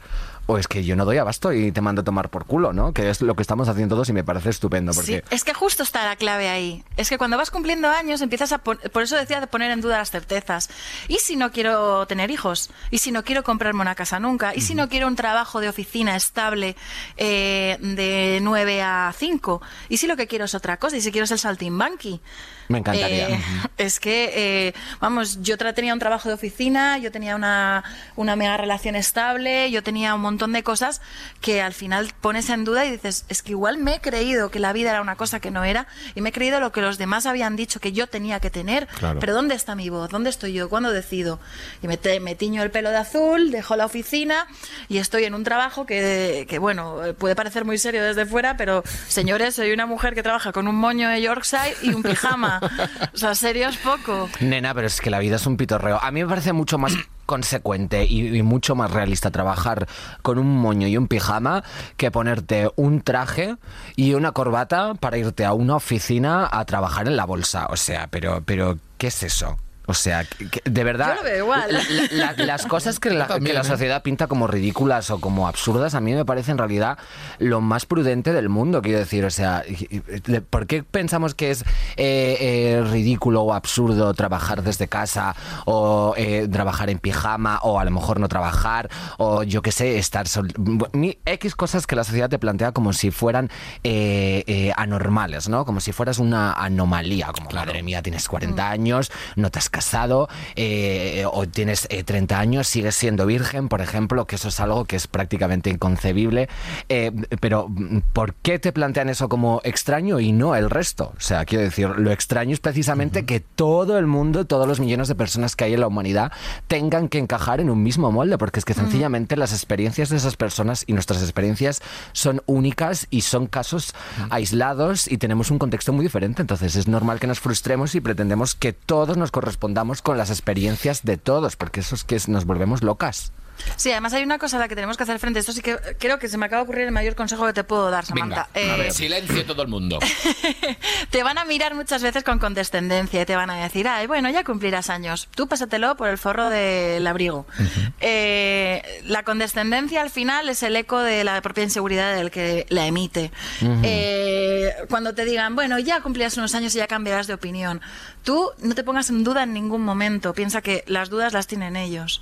o es que yo no doy abasto y te mando a tomar por culo, ¿no? Que es lo que estamos haciendo todos y me parece estupendo. Porque... Sí, es que justo está la clave ahí. Es que cuando vas cumpliendo años empiezas a... Por eso decía de poner en duda las certezas. ¿Y si no quiero tener hijos? ¿Y si no quiero comprarme una casa nunca? ¿Y si no quiero un trabajo de oficina estable eh, de 9 a 5? ¿Y si lo que quiero es otra cosa? ¿Y si quiero ser saltimbanqui? Me encantaría. Eh, es que, eh, vamos, yo tenía un trabajo de oficina, yo tenía una, una mega relación estable, yo tenía un montón de cosas que al final pones en duda y dices, es que igual me he creído que la vida era una cosa que no era y me he creído lo que los demás habían dicho que yo tenía que tener, Claro. pero ¿dónde está mi voz? ¿Dónde estoy yo? ¿Cuándo decido? Y me, te- me tiño el pelo de azul, dejo la oficina y estoy en un trabajo que, que, bueno, puede parecer muy serio desde fuera, pero señores, soy una mujer que trabaja con un moño de Yorkshire y un pijama. O sea, serio es poco. Nena, pero es que la vida es un pitorreo. A mí me parece mucho más *clears throat* consecuente y, y mucho más realista trabajar con un moño y un pijama que ponerte un traje y una corbata para irte a una oficina a trabajar en la bolsa. O sea, pero, pero ¿qué es eso? O sea, que- de verdad, Yo lo veo igual. la- la- las cosas que la, También, que la ¿eh? sociedad pinta como ridículas o como absurdas, a mí me parece en realidad lo más prudente del mundo, quiero decir. O sea, ¿por qué pensamos que es eh, eh, ridículo o absurdo trabajar desde casa o eh, trabajar en pijama o a lo mejor no trabajar o yo qué sé, estar... sol- X cosas que la sociedad te plantea como si fueran eh, eh, anormales, ¿no? Como si fueras una anomalía, como madre mía, tienes 40 años, no te has casado eh, o tienes eh, 30 años, sigues siendo virgen, por ejemplo, que eso es algo que es prácticamente inconcebible. Eh, pero mm, ¿por qué te plantean eso como extraño y no el resto? O sea, quiero decir, lo extraño es precisamente que todo el mundo, todos los millones de personas que hay en la humanidad tengan que encajar en un mismo molde, porque es que sencillamente las experiencias de esas personas y nuestras experiencias son únicas y son casos aislados y tenemos un contexto muy diferente. Entonces es normal que nos frustremos y pretendemos que todos nos correspondamos con las experiencias de todos, porque eso es que nos volvemos locas. Sí, además hay una cosa a la que tenemos que hacer frente. Esto sí que creo que se me acaba de ocurrir el mayor consejo que te puedo dar, Samantha. Venga, a Eh, ver, silencio todo el mundo. *laughs* te van a mirar muchas veces con condescendencia y te van a decir, ay, bueno, ya cumplirás años. Tú pásatelo por el forro del abrigo. Eh, la condescendencia al final es el eco de la propia inseguridad del que la emite. Eh, cuando te digan, bueno, ya cumplirás unos años y ya cambiarás de opinión. Tú no te pongas en duda en ningún momento. Piensa que las dudas las tienen ellos.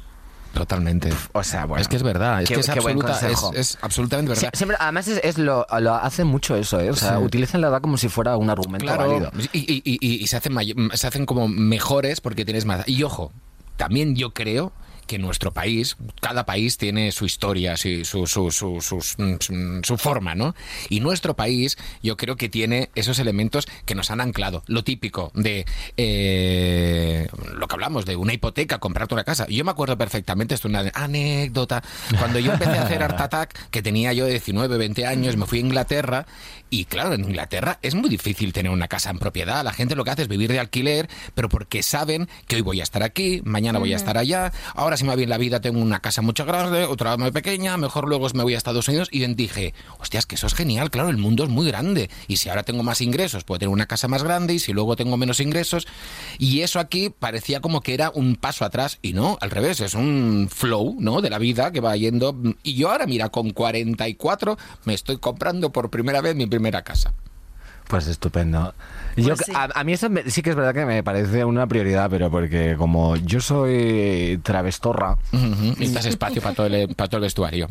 Totalmente. O sea, bueno, es que es verdad, es qué- que es, absoluta, es, absolutamente verdad. Sie- Siempre, además, es, es lo, lo hace mucho eso, ¿eh? O sea, Sí. utilizan la edad como si fuera un argumento Claro, válido. y, y- y- y se, hacen se hacen como mejores porque tienes más. Y ojo, también yo creo que nuestro país, cada país tiene su historia, su, su, su, sus- mm, su forma, ¿no? Y nuestro país yo creo que tiene esos elementos que nos han anclado. Lo típico de eh, lo que hablamos, de una hipoteca, comprarte una casa. Yo me acuerdo perfectamente, esto es una anécdota, cuando yo empecé a hacer Art Attack, que tenía yo 19, 20 años, me fui a Inglaterra y claro, en Inglaterra es muy difícil tener una casa en propiedad. La gente lo que hace es vivir de alquiler, pero porque saben que hoy voy a estar aquí, mañana voy a estar allá, ahora si me va bien la vida tengo una casa mucho grande, otra muy pequeña, mejor luego me voy a Estados Unidos. Y dije, hostias, que eso es genial, claro, el mundo es muy grande. Y si ahora tengo más ingresos puedo tener una casa más grande y si luego tengo menos ingresos. Y eso aquí parecía como que era un paso atrás. Y no, al revés, es un flow, ¿no? De la vida que va yendo. Y yo ahora mira, con 44 me estoy comprando por primera vez mi primera casa. Pues estupendo. Yo, sí. a, a mí eso me- sí que es verdad que me parece una prioridad, pero porque como yo soy travestorra, Ujú, *laughs* Necesitas espacio para todo el, para todo el vestuario.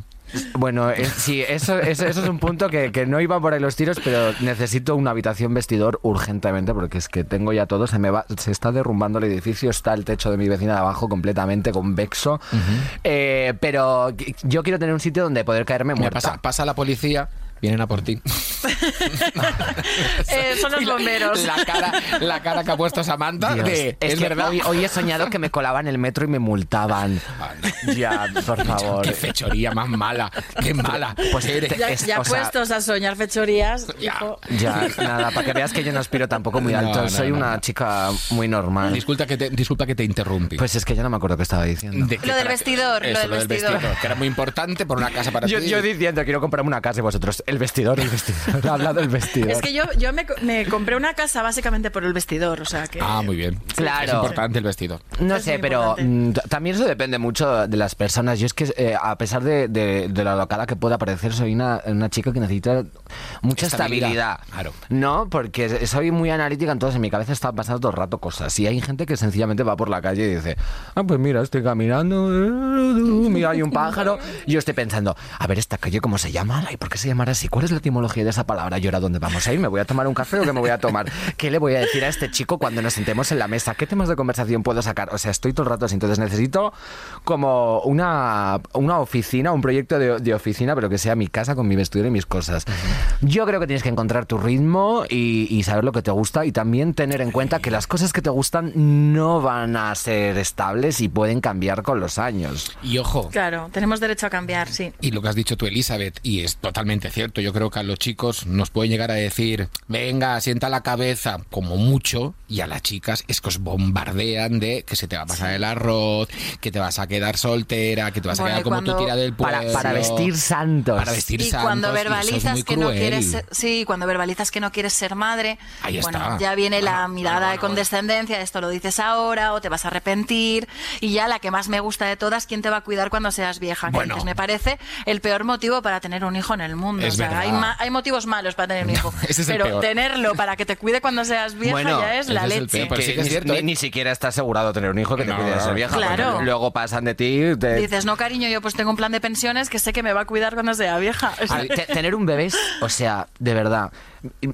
bueno, es- sí, eso, eso, eso es un punto que, que no iba por ahí los tiros, pero necesito una habitación vestidor urgentemente, porque es que tengo ya todo, se me va, se está derrumbando el edificio, está el techo de mi vecina de abajo completamente convexo, Eh, pero yo quiero tener un sitio donde poder caerme Mira, muerta. pasa, pasa la policía, vienen a por ti. *laughs* Eh, son los la- bomberos. La, cara, la cara que ha puesto Samantha Dios, de, es, es, que verdad. Hoy, hoy he soñado que me colaban el metro y me multaban. Ya, por favor. Qué fechoría más mala, qué mala. Pues eres. Ya, es- ya o sea, puestos a soñar fechorías, Ya. hijo. Ya, nada, para que veas que yo no aspiro tampoco muy alto. no, Soy no, una no. chica muy normal. Disculpa que te, disculpa que te interrumpí. Pues es que ya no me acuerdo qué estaba diciendo. ¿De qué Lo del vestidor, lo Eso, del lo del vestidor. vestidor, que era muy importante por una casa para Yo, ti. yo diciendo, quiero comprarme una casa y vosotros, el vestidor, el vestidor. Habla del vestidor. Es que yo, yo me, co- me compré una casa básicamente por el vestidor, o sea que... Ah, muy bien. Claro. Es importante el vestidor. No Es sé, pero importante. mm, también eso depende mucho de las personas. Yo es que, eh, a pesar de, de, de lo locada que pueda parecer, soy una, una chica que necesita mucha Estabilidad, estabilidad. claro. No, porque soy muy analítica, entonces en mi cabeza está pasando todo el rato cosas. Y hay gente que sencillamente va por la calle y dice, ah, pues mira, estoy caminando, mira, hay un pájaro. Y yo estoy pensando, a ver, esta calle, ¿cómo se llama? ¿Y por qué se llamará así? Así. ¿Cuál es la etimología de esa palabra? ¿Y ahora dónde vamos a ir? ¿Me voy a tomar un café o qué me voy a tomar? *laughs* ¿Qué le voy a decir a este chico cuando nos sentemos en la mesa? ¿Qué temas de conversación puedo sacar? O sea, estoy todo el rato así. Entonces necesito como una, una oficina, un proyecto de, de oficina, pero que sea mi casa con mi vestido y mis cosas. Yo creo que tienes que encontrar tu ritmo y, y saber lo que te gusta y también tener en cuenta que las cosas que te gustan no van a ser estables y pueden cambiar con los años. Y ojo, Claro, tenemos derecho a cambiar, sí. Y lo que has dicho tú, Elizabeth, y es totalmente cierto, yo creo que a los chicos nos pueden llegar a decir, venga, sienta la cabeza, como mucho, y a las chicas es que os bombardean de que se te va a pasar el arroz, que te vas a quedar soltera, que te vas Bueno, a y quedar como tu tira del pueblo. Para, para vestir santos. Para vestir Y santos, cuando es verbalizas muy que no quieres ser, sí, cuando verbalizas que no quieres ser madre, Ahí bueno, está. ya viene la mirada bueno, de condescendencia, esto lo dices ahora o te vas a arrepentir y ya la que más me gusta de todas, ¿quién te va a cuidar cuando seas vieja? Que dices, me parece el peor motivo para tener un hijo en el mundo. Es sea, hay, ma- hay motivos malos para tener un *laughs* hijo, ese es el pero peor. tenerlo para que te cuide cuando seas vieja Bueno, ya es la es el leche. peor, pero sí que es ni, cierto, ni- ¿eh? ni siquiera está asegurado tener un hijo que te No, cuide de ser vieja. Claro. porque Luego pasan de ti. te- Dices, no cariño, yo pues tengo un plan de pensiones que sé que me va a cuidar cuando sea vieja. O sea, tener un bebé, es- o sea, de verdad.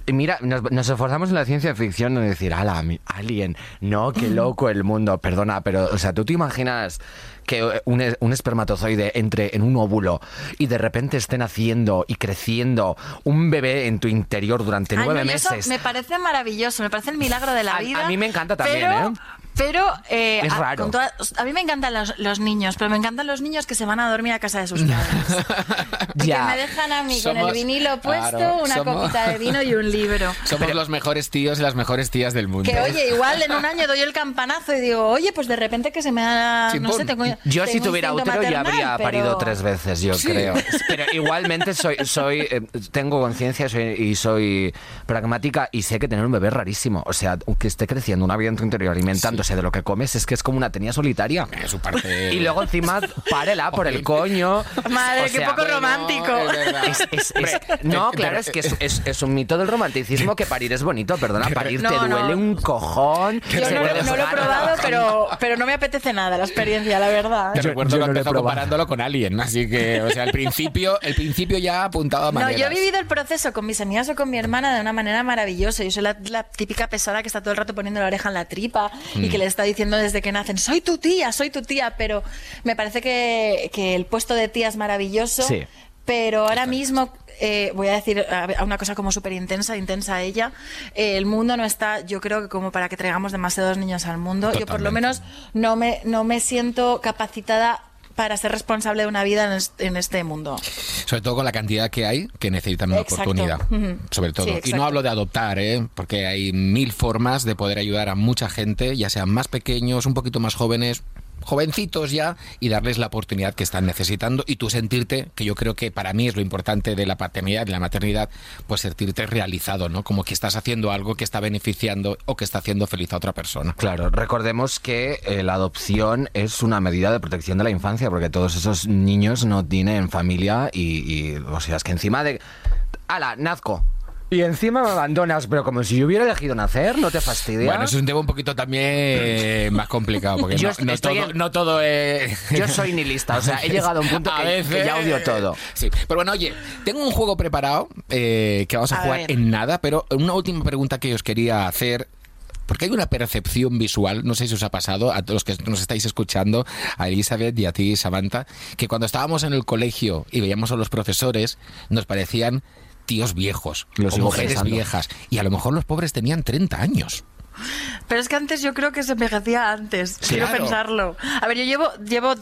Mira, nos, nos esforzamos en la ciencia ficción en decir, ala, alien, no, qué loco el mundo, perdona, pero, o sea, ¿tú te imaginas que un, es- un espermatozoide entre en un óvulo y de repente esté naciendo y creciendo un bebé en tu interior durante Ay, nueve no, y eso meses? me parece maravilloso, me parece el milagro de la A- vida. a mí me encanta también, pero, ¿eh? Pero eh, Es a, raro. con toda- a mí me encantan los, los niños, pero me encantan los niños que se van a dormir a casa de sus padres. *laughs* Ya. Que me dejan a mí con el Somos- vinilo puesto, claro, una somos- copita de vino y un libro. *laughs* Somos los mejores tíos y las mejores tías del mundo. Que oye, igual en un año doy el campanazo y digo, oye, pues de repente que se me ha. No sé, tengo. Yo si tengo tuviera instinto útero ya habría pero- parido tres veces, yo Sí. creo. *laughs* Pero igualmente soy, soy eh, tengo conciencia soy- y soy pragmática y sé que tener un bebé es rarísimo. O sea, que esté creciendo una vida en tu interior alimentándose de lo que comes es que es como una tenía solitaria. *laughs* Es su parte... Y luego encima, párela por el coño. Madre, O qué poco bueno, romántico. es verdad. es- es- es- Hombre, no, claro, es que es, es- es un mito del romanticismo que parir es bonito, perdona, parir No, te no. duele un cojón. Yo no, lo he probado, pero, pero no me apetece nada la experiencia, la verdad. Te Yo- recuerdo yo que empezó comparándolo con Alien, así que, o sea, el principio, el principio ya apuntado a No, yo he vivido el proceso con mis amigas o con mi hermana de una manera maravillosa. Yo soy la, la típica pesada que está todo el rato poniendo la oreja en la tripa Mm. y que le está diciendo desde que nacen, soy tu tía, soy tu tía, pero me parece que, que el puesto de tía es maravilloso. Sí. Pero ahora mismo, eh, voy a decir a una cosa como súper intensa, intensa ella, eh, el mundo no está, yo creo que como para que traigamos demasiados niños al mundo. Yo por lo menos no me, no me siento capacitada para ser responsable de una vida en es- en este mundo. Sobre todo con la cantidad que hay que necesitan una Exacto. oportunidad. Sobre todo. Sí, y no hablo de adoptar, ¿eh? porque hay mil formas de poder ayudar a mucha gente, ya sean más pequeños, un poquito más jóvenes, jovencitos ya, y darles la oportunidad que están necesitando y tú sentirte, que yo creo que para mí es lo importante de la paternidad y la maternidad, pues sentirte realizado, ¿no? Como que estás haciendo algo que está beneficiando o que está haciendo feliz a otra persona. Claro, recordemos que eh, la adopción es una medida de protección de la infancia, porque todos esos niños no tienen familia y, y, o sea, es que encima de... ¡Hala, nazco! Y encima me abandonas, pero como si yo hubiera elegido nacer, ¿no te fastidia? Bueno, es un tema un poquito también más complicado, porque Yo no, no todo, en- no todo es... Yo soy nihilista, o sea, he *laughs* llegado a un punto A que, veces- que ya odio todo. Sí, pero bueno, oye, tengo un juego preparado eh, que vamos a, A jugar ver. en nada, pero una última pregunta que os quería hacer. Porque hay una percepción visual, no sé si os ha pasado, a todos los que nos estáis escuchando, a Elizabeth y a ti, Samantha, que cuando estábamos en el colegio y veíamos a los profesores, nos parecían tíos viejos, Lo o sigo mujeres viejas. Y a lo mejor los pobres tenían 30 años. Pero es que antes yo creo que se envejecía antes. Quiero Claro. pensarlo. A ver, yo llevo, llevo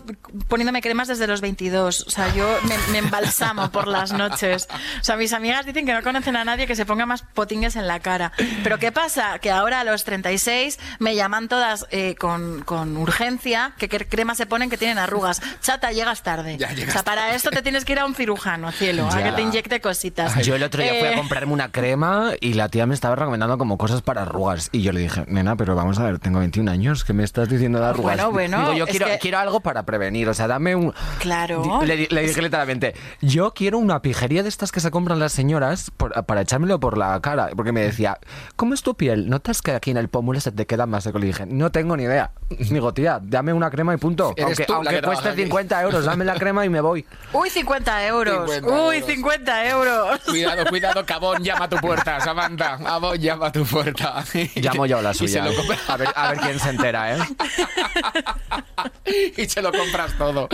poniéndome cremas desde los 22. O sea, yo me, me embalsamo por las noches. O sea, mis amigas dicen que no conocen a nadie que se ponga más potingues en la cara. Pero ¿qué pasa? Que ahora a los 36 me llaman todas eh, con, con urgencia que qué crema se ponen que tienen arrugas. Chata, llegas tarde. Ya llegas o sea, para esto te tienes que ir a un cirujano, cielo, a Ya. que te inyecte cositas. Yo el otro día fui a Eh, comprarme una crema y la tía me estaba recomendando como cosas para arrugas. Y yo le dije, nena, pero vamos a ver, tengo 21 años, ¿qué me estás diciendo de arrugas? Bueno, bueno, Digo, yo quiero, que- quiero algo para prevenir, o sea, dame un... Claro. Le, di- le dije literalmente, yo quiero una pijería de estas que se compran las señoras por- para echármelo por la cara. Porque me decía, ¿cómo es tu piel? ¿Notas que aquí en el pómulo se te queda más seco? Le dije, no tengo ni idea. *laughs* Digo, tía, dame una crema y punto. Eres Aunque, tú la aunque cueste aquí. 50 euros, dame la crema y me voy. *laughs* Uy, 50 euros. 50 Uy, euros. 50 euros. Cuidado, cuidado, Cabón llama a tu puerta, Samantha. Cabón llama a tu puerta. Llamo la Y se suya. lo ¿eh? A ver, a ver quién se entera, ¿eh? *laughs* y se lo compras todo.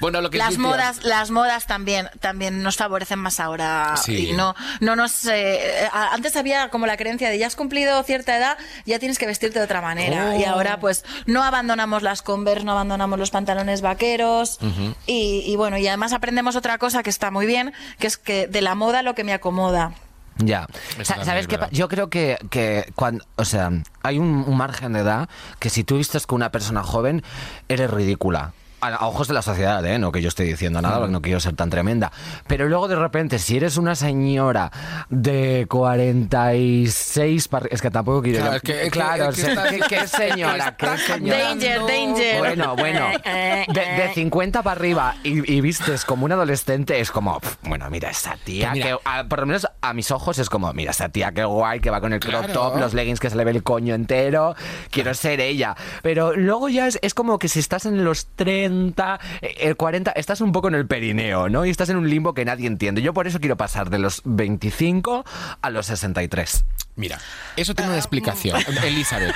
Bueno, lo que Las modas, las modas también, también nos favorecen más ahora. Sí. Y no, no nos. eh, antes había como la creencia de ya has cumplido cierta edad, ya tienes que vestirte de otra manera. Oh. Y ahora, pues, no abandonamos las Converse, no abandonamos los pantalones vaqueros. y, y bueno, y además aprendemos otra cosa que está muy bien, que es que de la moda lo que me acomoda. Ya. Sa- ¿Sabes es qué? Yo creo que, que cuando, o sea, hay un, un margen de edad que si tú vistes con una persona joven, eres ridícula a, ojos de la sociedad, ¿eh? no que yo esté diciendo nada, porque no quiero ser tan tremenda. Pero luego de repente, si eres una señora de 46, es que tampoco quiero. Claro, que, señora, qué señora. Danger, danger. Bueno, bueno, eh, eh, de, 50 eh. para arriba y, y, vistes como un adolescente, es como, bueno, mira esta tía, por lo menos a mis ojos es como, mira esta tía, qué guay, que va con el crop top, los leggings que se le ve el coño entero, quiero ser ella. Pero luego ya es, es como que si estás en los trenes eh, el 40, estás un poco en el perineo, ¿no? Y estás en un limbo que nadie entiende. Yo por eso quiero pasar de los 25 a los 63. Mira, eso tiene una ah, explicación. *laughs* Elizabeth,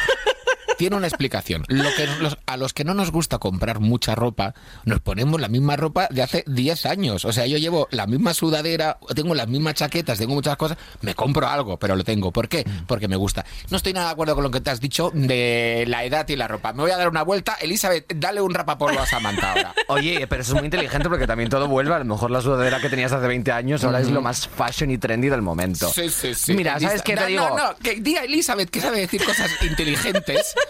tiene una explicación. Lo que los- a los que no nos gusta comprar mucha ropa, nos ponemos la misma ropa de hace 10 años. O sea, yo llevo la misma sudadera, tengo las mismas chaquetas, tengo muchas cosas, me compro algo, pero lo tengo. ¿Por qué? Porque me gusta. No estoy nada de acuerdo con lo que te has dicho de la edad y la ropa. Me voy a dar una vuelta. Elizabeth, dale un rapapolvo a Samantha ahora. *laughs* Oye, pero eso es muy inteligente porque también todo vuelve. A lo mejor la sudadera que tenías hace 20 años ahora es lo más fashion y trendy del momento. Sí, sí, sí. Mira, ¿sabes qué te no, digo? No, no, que diga Elizabeth que sabe decir cosas inteligentes *laughs*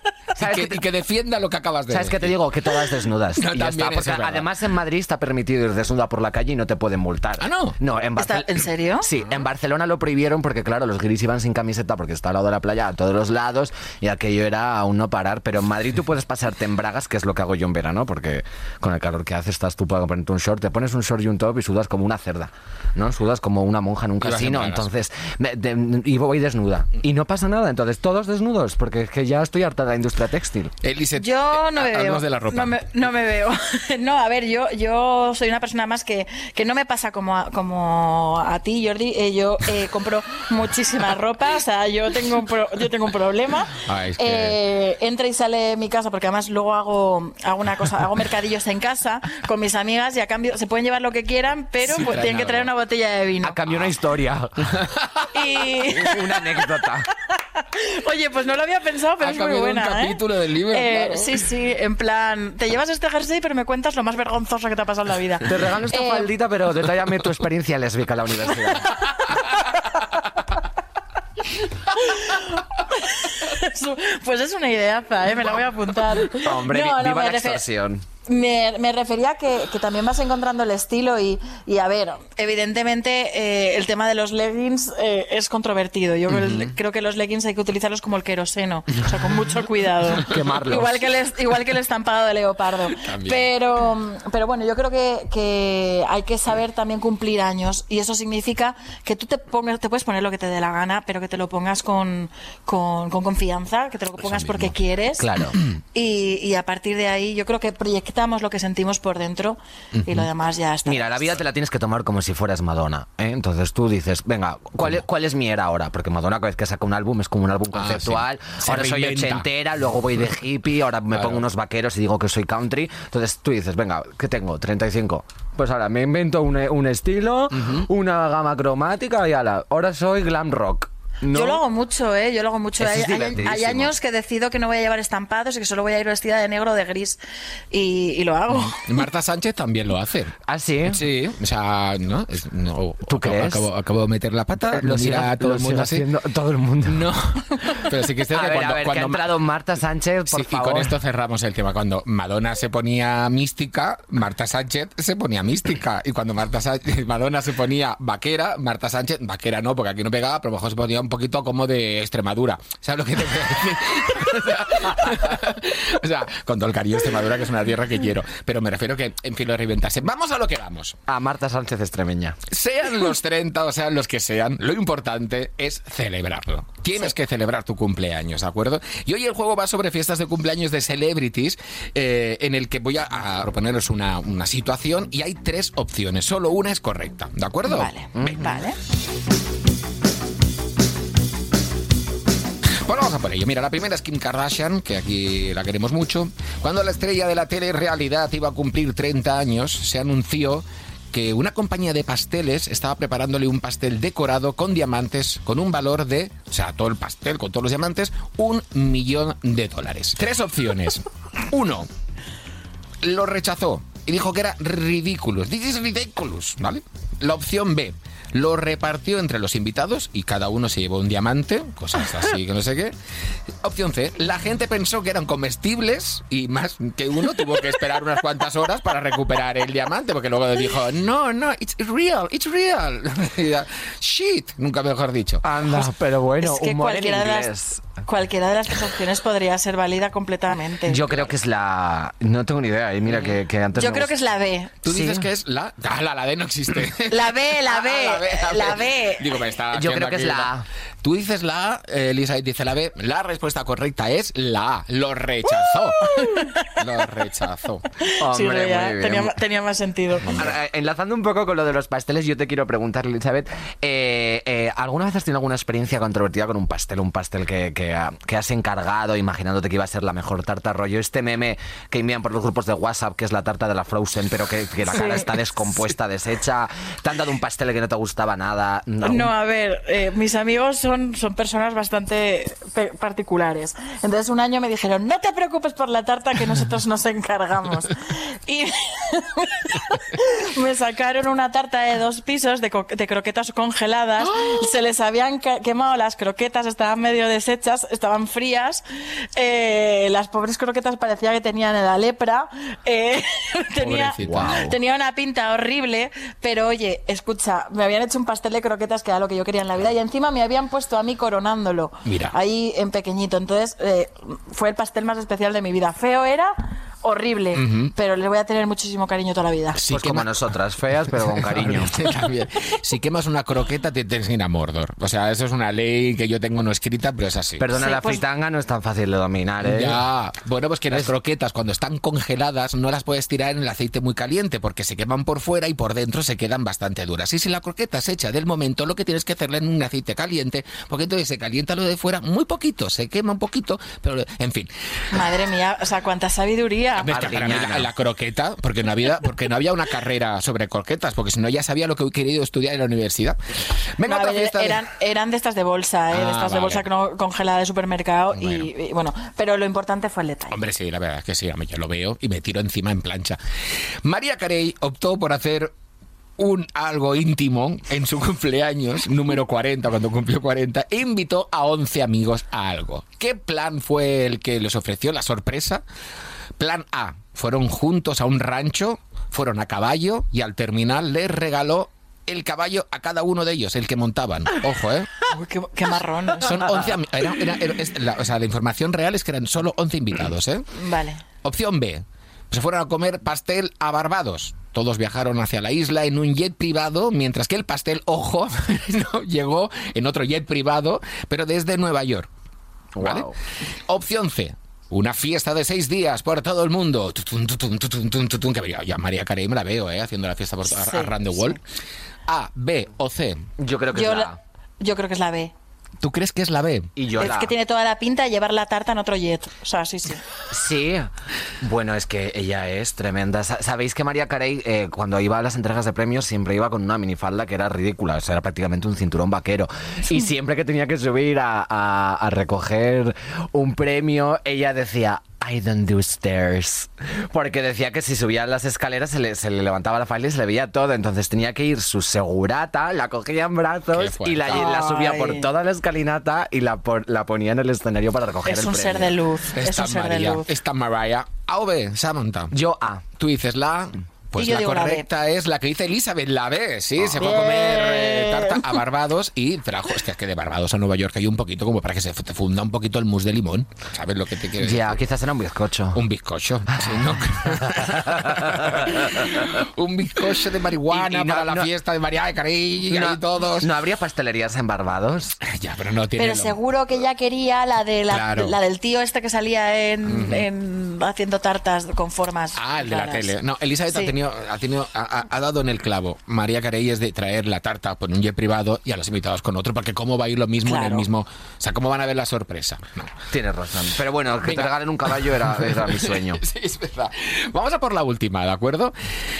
*laughs* ¿Sabes y, qué que, te- y que defienda lo que acabas de ¿Sabes qué te decir. digo? Que todas desnudas. *laughs* No, y ya está. Porque además en Madrid está permitido ir desnuda por la calle y no te pueden multar. Ah, ¿no? No, en ¿Está- Barcelona. ¿En serio? Sí, en Barcelona lo prohibieron porque, claro, los guiris iban sin camiseta porque está al lado de la playa a todos los lados y aquello era aún no parar. Pero en Madrid tú puedes pasarte en bragas, que es lo que hago yo en verano, porque con el calor que hace estás tú para ponerte un short, te pones un short y un top y sudas como una cerda, ¿no? Sudas como una monja en un casino. Entonces, me- de- y voy desnuda. Y no pasa nada. Entonces, todos desnudos, porque es que ya estoy harta de la industria textil. Elizabeth, Yo no me eh, veo. de la ropa. No me, no me veo. *laughs* No, a ver, yo, yo soy una persona más que, que no me pasa como a, como a ti, Jordi. Eh, yo eh, compro *laughs* muchísima ropa. O sea, yo tengo un, pro- yo tengo un problema. Ay, es que- Eh, entra y sale de mi casa porque además luego hago, hago una cosa, hago mercadillos en casa con mis amigas y a cambio se pueden llevar lo que quieran, pero Sí, pues, tienen que traer una botella de vino. A cambio, una historia. *laughs* Y una anécdota. Oye, pues no lo había pensado, pero Ha es muy cambiado un capítulo del libro, Eh, claro. Sí, sí, en plan, te llevas este jersey, pero me cuentas lo más vergonzoso que te ha pasado en la vida. Te regalo esta Eh, faldita, pero detállame tu experiencia lésbica en la universidad. *laughs* Pues es una ideaza, ¿eh? me la voy a apuntar. Hombre, No, no, viva la extorsión. Me, me refería que, que también vas encontrando el estilo y, y a ver, evidentemente eh, el tema de los leggings eh, es controvertido. Yo creo- creo que los leggings hay que utilizarlos como el queroseno, o sea, con mucho *laughs* cuidado. Quemarlos. Igual que el, igual que el estampado de leopardo. También. Pero, pero bueno, yo creo que, que hay que saber también cumplir años y eso significa que tú te pongas, te puedes poner lo que te dé la gana, pero que te lo pongas con, con, con confianza, que te lo pongas porque quieres. Claro. Y, y a partir de ahí yo creo que proyectamos lo que sentimos por dentro y lo demás ya está. Mira, la vida te la tienes que tomar como si fueras Madonna. ¿eh? Entonces tú dices, venga, ¿cuál es, ¿cuál es mi era ahora? Porque Madonna cada vez que saca un álbum es como un álbum Ah, conceptual. sí. Se Ahora soy ochentera, luego voy de hippie, ahora me Claro. pongo unos vaqueros y digo que soy country. Entonces tú dices, venga, ¿qué tengo? 35. Pues ahora me invento un, un estilo, una gama cromática y ala, ahora soy glam rock. ¿No? Yo lo hago mucho, ¿eh? Yo lo hago mucho. Hay, años que decido que no voy a llevar estampados y que solo voy a ir vestida de negro o de gris. Y, y lo hago. Marta Sánchez también lo hace. ¿Ah, sí? Sí, o sea, ¿no? Es- no ¿Tú acabo, crees? Acabo, acabo de meter la pata, Lo lo mira a todo lo el mundo así. haciendo todo el mundo. No, *laughs* pero sí que es cierto que cuando, a ver, que ha entrado Marta Sánchez, por Sí, favor. y con esto cerramos el tema. Cuando Madonna se ponía mística, Marta Sánchez se ponía mística. Y cuando Marta Sánchez, *laughs* Madonna se ponía vaquera, Marta Sánchez, vaquera no, porque aquí no pegaba, pero a lo mejor se ponía un poquito como de Extremadura. ¿Sabes lo que te quiero decir? *laughs* o, sea, con todo el cariño de Extremadura, que es una tierra que quiero. Pero me refiero que, en fin, lo reventase. Vamos a lo que vamos. A Marta Sánchez Extremeña. Sean los 30 o sean los que sean, lo importante es celebrarlo. Tienes que celebrar tu cumpleaños, ¿de acuerdo? Y hoy el juego va sobre fiestas de cumpleaños de celebrities, eh, en el que voy a, a proponeros una, una situación y hay tres opciones. Solo una es correcta, ¿de acuerdo? Vale, vale. Bueno, vamos a por ello. Mira, la primera es Kim Kardashian, que aquí la queremos mucho. Cuando la estrella de la tele-realidad iba a cumplir 30 años, se anunció que una compañía de pasteles estaba preparándole un pastel decorado con diamantes con un valor de, o sea, todo el pastel con todos los diamantes, un millón de dólares. Tres opciones. Uno, lo rechazó y dijo que era ridículo. This is ridiculous, ¿vale? La opción B, lo repartió entre los invitados y cada uno se llevó un diamante, cosas *laughs* así que no sé qué. Opción C, la gente pensó que eran comestibles y más que uno tuvo que esperar unas cuantas horas para recuperar el diamante porque luego dijo, no, no, it's real, it's real. *laughs* Shit, nunca mejor dicho. Anda, pero bueno, es que humor en cualquiera de, las, cualquiera de las tres opciones podría ser válida completamente. Yo creo que es la... No tengo ni idea. Y mira que, que antes... Yo creo que es la B. Tú Sí. dices que es la... Ah, *laughs* la, la D no existe. La B, la B, Ah, la B. Digo, me está Yo creo que es la A. Tú dices la A, eh, Lisa dice la B. La respuesta correcta es la A. Lo rechazó. Lo rechazó. *laughs* Sí, Hombre, ya, muy bien. tenía, más sentido. Ahora, eh, Enlazando un poco con lo de los pasteles, yo te quiero preguntar, Elizabeth, eh, eh, ¿alguna vez has tenido alguna experiencia controvertida con un pastel? Un pastel que, que, ah, que has encargado imaginándote que iba a ser la mejor tarta rollo. Este meme que envían por los grupos de WhatsApp, que es la tarta de la Frozen, pero que, que la cara Sí. está descompuesta, deshecha. Te han dado un pastel que no te gustaba nada. No, a ver, eh, mis amigos son, son personas bastante pe- particulares. Entonces un año me dijeron, no te preocupes por la tarta que nosotros nos encargamos. Y *laughs* me sacaron una tarta de dos pisos de, co- de croquetas congeladas. Se les habían quemado las croquetas, estaban medio deshechas, estaban frías. Eh, las pobres croquetas parecía que tenían la lepra. Eh, *laughs* tenía, tenía una pinta horrible, pero oye, escucha, me habían hecho un pastel de croquetas que era lo que yo quería en la vida y encima me habían puesto a mí coronándolo. Mira. Ahí en pequeñito. Entonces eh, fue el pastel más especial de mi vida. Feo era, horrible, pero le voy a tener muchísimo cariño toda la vida. Si Pues como nosotras, feas, pero con cariño. *laughs* También. Si quemas una croqueta, te tienes que ir a Mordor. O sea, eso es una ley que yo tengo no escrita, pero es así. Perdona, Sí, la pues- fritanga no es tan fácil de dominar, ¿eh? Ya. Bueno, pues que las croquetas cuando están congeladas no las puedes tirar en el aceite muy caliente porque se queman por fuera y por dentro se quedan bastante duras. Y si la croqueta se echa del momento, lo que tienes que hacerla en un aceite caliente porque entonces se calienta lo de fuera muy poquito, se quema un poquito, pero en fin. Madre mía, o sea, cuánta sabiduría. Es que para mí la, la croqueta, porque no había porque no había una carrera sobre croquetas, porque si no ya sabía lo que he querido estudiar en la universidad. Venga, No, a otra ver, fiesta de- eran, de estas de bolsa, ¿eh? Ah, de estas vale. de bolsa que no congelada de supermercado y- Bueno. y, bueno, pero lo importante fue el detalle. Hombre, sí, la verdad es que sí, yo lo veo y me tiro encima en plancha. María Carey optó por hacer un algo íntimo en su *laughs* cumpleaños, número 40, cuando cumplió 40, e invitó a 11 amigos a algo. ¿Qué plan fue el que les ofreció la sorpresa? Plan A, fueron juntos a un rancho, fueron a caballo y al terminar les regaló el caballo a cada uno de ellos, el que montaban. Ojo, ¿eh? Uy, qué, qué marrón. Son 11 ami- era- era- era- es- la, o sea, la información real es que eran solo 11 invitados, ¿eh? Vale. Opción B. Se fueron a comer pastel a Barbados. Todos viajaron hacia la isla en un jet privado, mientras que el pastel, ojo, *laughs* no, llegó en otro jet privado, pero desde Nueva York. ¿Vale? Guau. Opción C. Una fiesta de seis días por todo el mundo. Tutun, tutun, tutun, tutun, tutun, que ya María Carey me la veo, ¿eh? Haciendo la fiesta por Sí, around the world. A, B o C. Yo creo que Yo, es la... la- yo creo que es la B. ¿Tú crees que es la B? Y yo es la... que tiene toda la pinta de llevar la tarta en otro jet. O sea, sí, sí. Sí, bueno, es que ella es tremenda. Sa- Sabéis que María Carey, eh, cuando iba a las entregas de premios, siempre iba con una minifalda que era ridícula, o sea, era prácticamente un cinturón vaquero. Y siempre que tenía que subir a, a- a recoger un premio, ella decía. I don't do stairs. Porque decía que si subía las escaleras se le, se le levantaba la falda y se le veía todo. Entonces tenía que ir su segurata, la cogía en brazos y la, la subía por toda la escalinata y la, por- la ponía en el escenario para recoger Es el un premio. ser de luz. Es Esta un ser de María, luz. esta Mariah. A o B, Samantha. Yo A. Tú dices la A. Pues la correcta es la que dice Elizabeth, la B, sí, se fue a Bien. comer eh, tarta a Barbados y trajo, hostia, es que de Barbados a Nueva York hay un poquito como para que se te funda un poquito el mousse de limón, ¿sabes lo que te quiero decir? Ya, quizás era un bizcocho. Un bizcocho, sí, ¿no? *laughs* un bizcocho de marihuana Y- y no- para la no- fiesta de María Carey y ahí todos. ¿No habría pastelerías en Barbados? *laughs* Ya, pero no tiene Pero lo- seguro que ella quería la de la, Claro. la del tío este que salía en, en- haciendo tartas con formas. Ah, el de la tele. No, Elizabeth ha, Sí. Tenido, ha, tenido, ha, ha- ha dado en el clavo. María Carey es de traer la tarta por un jet privado y a los invitados con otro, porque cómo va a ir lo mismo en el mismo... O sea, ¿cómo van a ver la sorpresa? No. Tienes razón. Pero bueno, que Venga. te regalen un caballo era, era mi sueño. *laughs* Sí, es verdad. Vamos a por la última, ¿de acuerdo?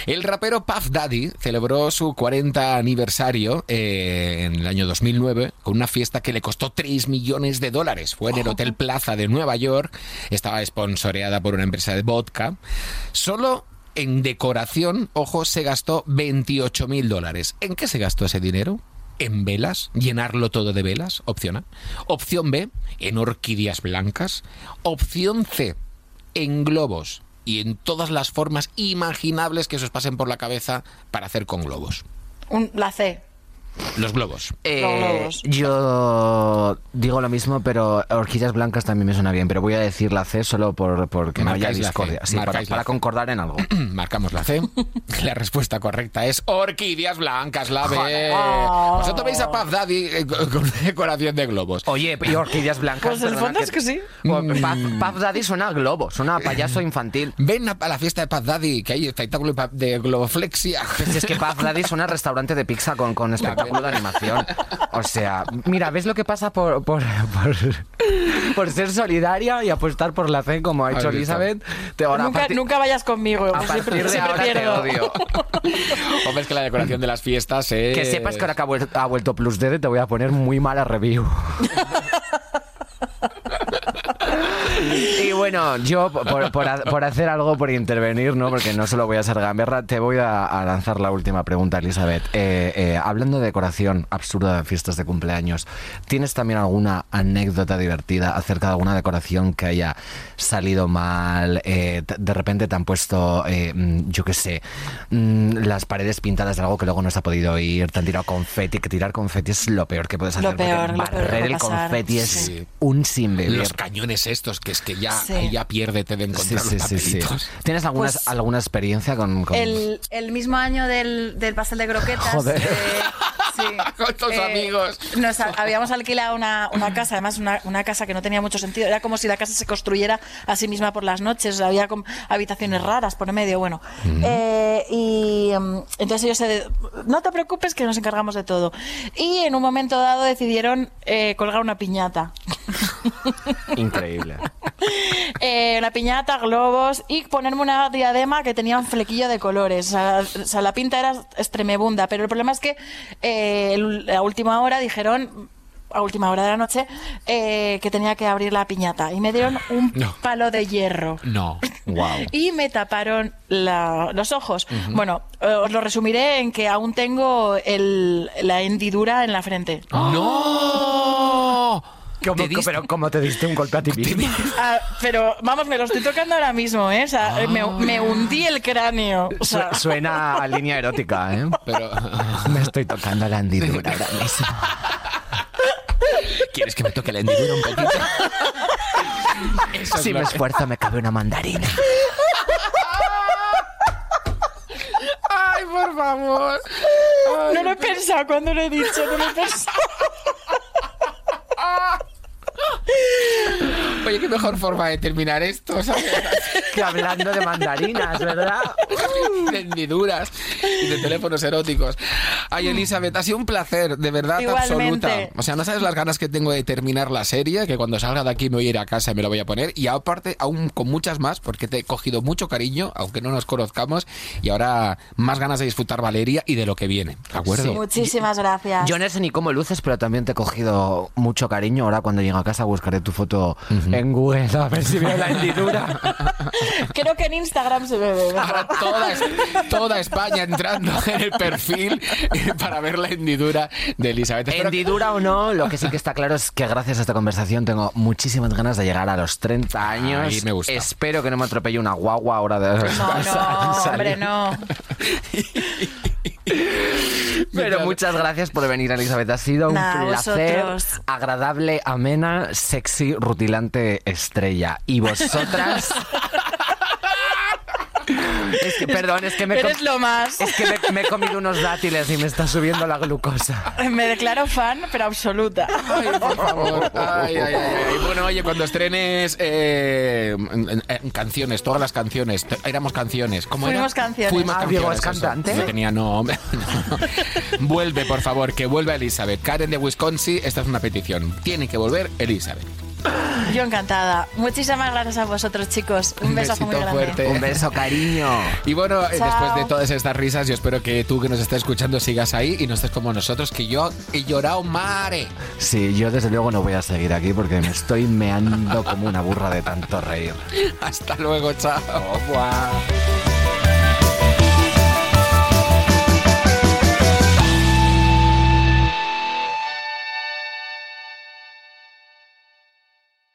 El rapero Puff Daddy celebró su 40 aniversario eh, en el año 2009 con una fiesta que le costó 3 millones de dólares. Fue en el Hotel Plaza de Nueva York. Estaba sponsoreada por una empresa de vodka. Solo en decoración, ojo, se gastó 28 mil dólares. ¿En qué se gastó ese dinero? En velas, llenarlo todo de velas, opción A. Opción B, en orquídeas blancas. Opción C, en globos y en todas las formas imaginables que se os pasen por la cabeza para hacer con globos. La C. Los globos. Eh, globos. yo digo lo mismo, pero orquídeas blancas también me suena bien. Pero voy a decir la C solo por porque no haya discordia. Sí, para, para concordar en algo. *clears throat* Marcamos la C. *laughs* La respuesta correcta es orquídeas blancas, la B. Vosotros veis a Puff Daddy eh, con decoración de globos. Oye, y orquídeas blancas. Pues el fondo es que sí. Puff, Puff Daddy suena a globo, suena a payaso infantil. Ven a a la fiesta de Puff Daddy, que hay espectáculo de globoflexia. Pues es que Puff Daddy suena a restaurante de pizza con, con espectáculo de animación. O sea, mira, ¿ves lo que pasa por, por, por, por ser solidaria y apostar por la C como ha hecho. Elizabeth? Te, ahora, Nunca, partir- nunca vayas conmigo. a partir siempre, de siempre ahora te pierdo. odio. *laughs* Hombre, es que la decoración de las fiestas es... Que sepas que ahora que ha vuel- ha vuelto Plus D te voy a poner muy mala review. *laughs* Y bueno, yo por, por ha- por hacer algo, por intervenir, ¿no? Porque no solo voy a ser gamberra, te voy a, a lanzar la última pregunta, Elizabeth. Eh, eh, hablando de decoración absurda de fiestas de cumpleaños, ¿tienes también alguna anécdota divertida acerca de alguna decoración que haya salido mal? Eh, de repente te han puesto, eh, mm, yo qué sé, mm, las paredes pintadas de algo que luego no se ha podido ir, te han tirado confeti, que tirar confeti es lo peor que puedes hacer. Lo porque peor, lo peor barrer puede el pasar, confeti es sí. un sin beber. Los cañones estos, que es que ya, Sí. ahí ya piérdete de Sí, encontrar sí, los sí, sí. papelitos. ¿Tienes alguna, Pues- alguna experiencia con...? con- El, el mismo año del, del pastel de croquetas. Joder. eh, sí, *laughs* Con tus amigos. Nos a- habíamos alquilado una, una casa, además una, una casa que no tenía mucho sentido. Era como si la casa se construyera a sí misma por las noches. Había como habitaciones raras por en medio. Bueno, Eh, y em, entonces ellos se no te preocupes que nos encargamos de todo. Y en un momento dado decidieron eh, colgar una piñata. Increíble. Eh, una piñata, globos y ponerme una diadema que tenía un flequillo de colores. O sea, o sea, la pinta era extremebunda, pero el problema es que eh, a última hora dijeron a última hora de la noche eh, que tenía que abrir la piñata y me dieron un No. palo de hierro No. Wow. y me taparon la- los ojos. Bueno, eh, os lo resumiré en que aún tengo el- la hendidura en la frente. ¡No! ¿Cómo, ¿Te diste- pero ¿cómo te diste un golpe a ti mismo? Ah, pero vamos, me lo estoy tocando ahora mismo, ¿eh? O sea, me, me hundí el cráneo. O sea, Su- Suena a línea erótica, ¿eh? Pero, Me estoy tocando la hendidura ahora mismo. ¿quieres que me toque la hendidura un poquito? Eso Si me que- esfuerzo me cabe una mandarina. ¡Ay, por favor! no lo he pensado cuando lo he dicho, no lo he pensado. *gasps* Oye, qué mejor forma de terminar esto, ¿sabes? *laughs* Que hablando de mandarinas, ¿verdad? de hendiduras y de teléfonos eróticos. Ay, Elizabeth, ha sido un placer, de verdad Igualmente. absoluta. O sea, no sabes las ganas que tengo de terminar la serie, que cuando salga de aquí me voy a ir a casa y me lo voy a poner. Y aparte, aún con muchas más, porque te he cogido mucho cariño, aunque no nos conozcamos, y ahora más ganas de disfrutar Valeria y de lo que viene. ¿De acuerdo? Muchísimas gracias. Yo no sé ni cómo luces, pero también te he cogido mucho cariño. Ahora cuando llegue a casa buscaré tu foto en en Google a ver si veo la hendidura. *laughs* Creo que en Instagram se ve. *laughs* Ahora toda, toda España entrando en el perfil para ver la hendidura de Elizabeth. Espero que- Hendidura o no, lo que sí que está claro es que gracias a esta conversación tengo muchísimas ganas de llegar a los 30 años. Ay, me gusta. Espero que no me atropelle una guagua ahora de No, no, *laughs* hombre, no. *laughs* Pero muchas gracias por venir, Elizabeth. Ha sido un Nada, placer. vosotros. Agradable, amena, sexy, rutilante estrella. Y vosotras. *laughs* es que, perdón, es que me, he Eres lo más. es que me, me he comido unos dátiles y me está subiendo la glucosa. Me declaro fan, pero absoluta. Ay, por favor. Ay, ay, ay. Bueno, oye, cuando estrenes eh, canciones, todas las canciones, éramos canciones. ¿Cómo era? Fuimos canciones. Fuimos Ah, canciones. Diego, ¿es eso. cantante? No tenía, no. *laughs* no. Vuelve, por favor, que vuelva Elizabeth. Karen de Wisconsin, esta es una petición. Tiene que volver Elizabeth. Yo encantada. Muchísimas gracias a vosotros, chicos. Un, Un besazo muy grande. fuerte. Un beso, cariño. Y bueno, eh, Chao. después de todas estas risas, yo espero que tú que nos estés escuchando sigas ahí y no estés como nosotros, que yo he llorado mare. Sí, yo desde luego no voy a seguir aquí porque me estoy meando como una burra de tanto reír. *laughs* Hasta luego, chao. Au revoir.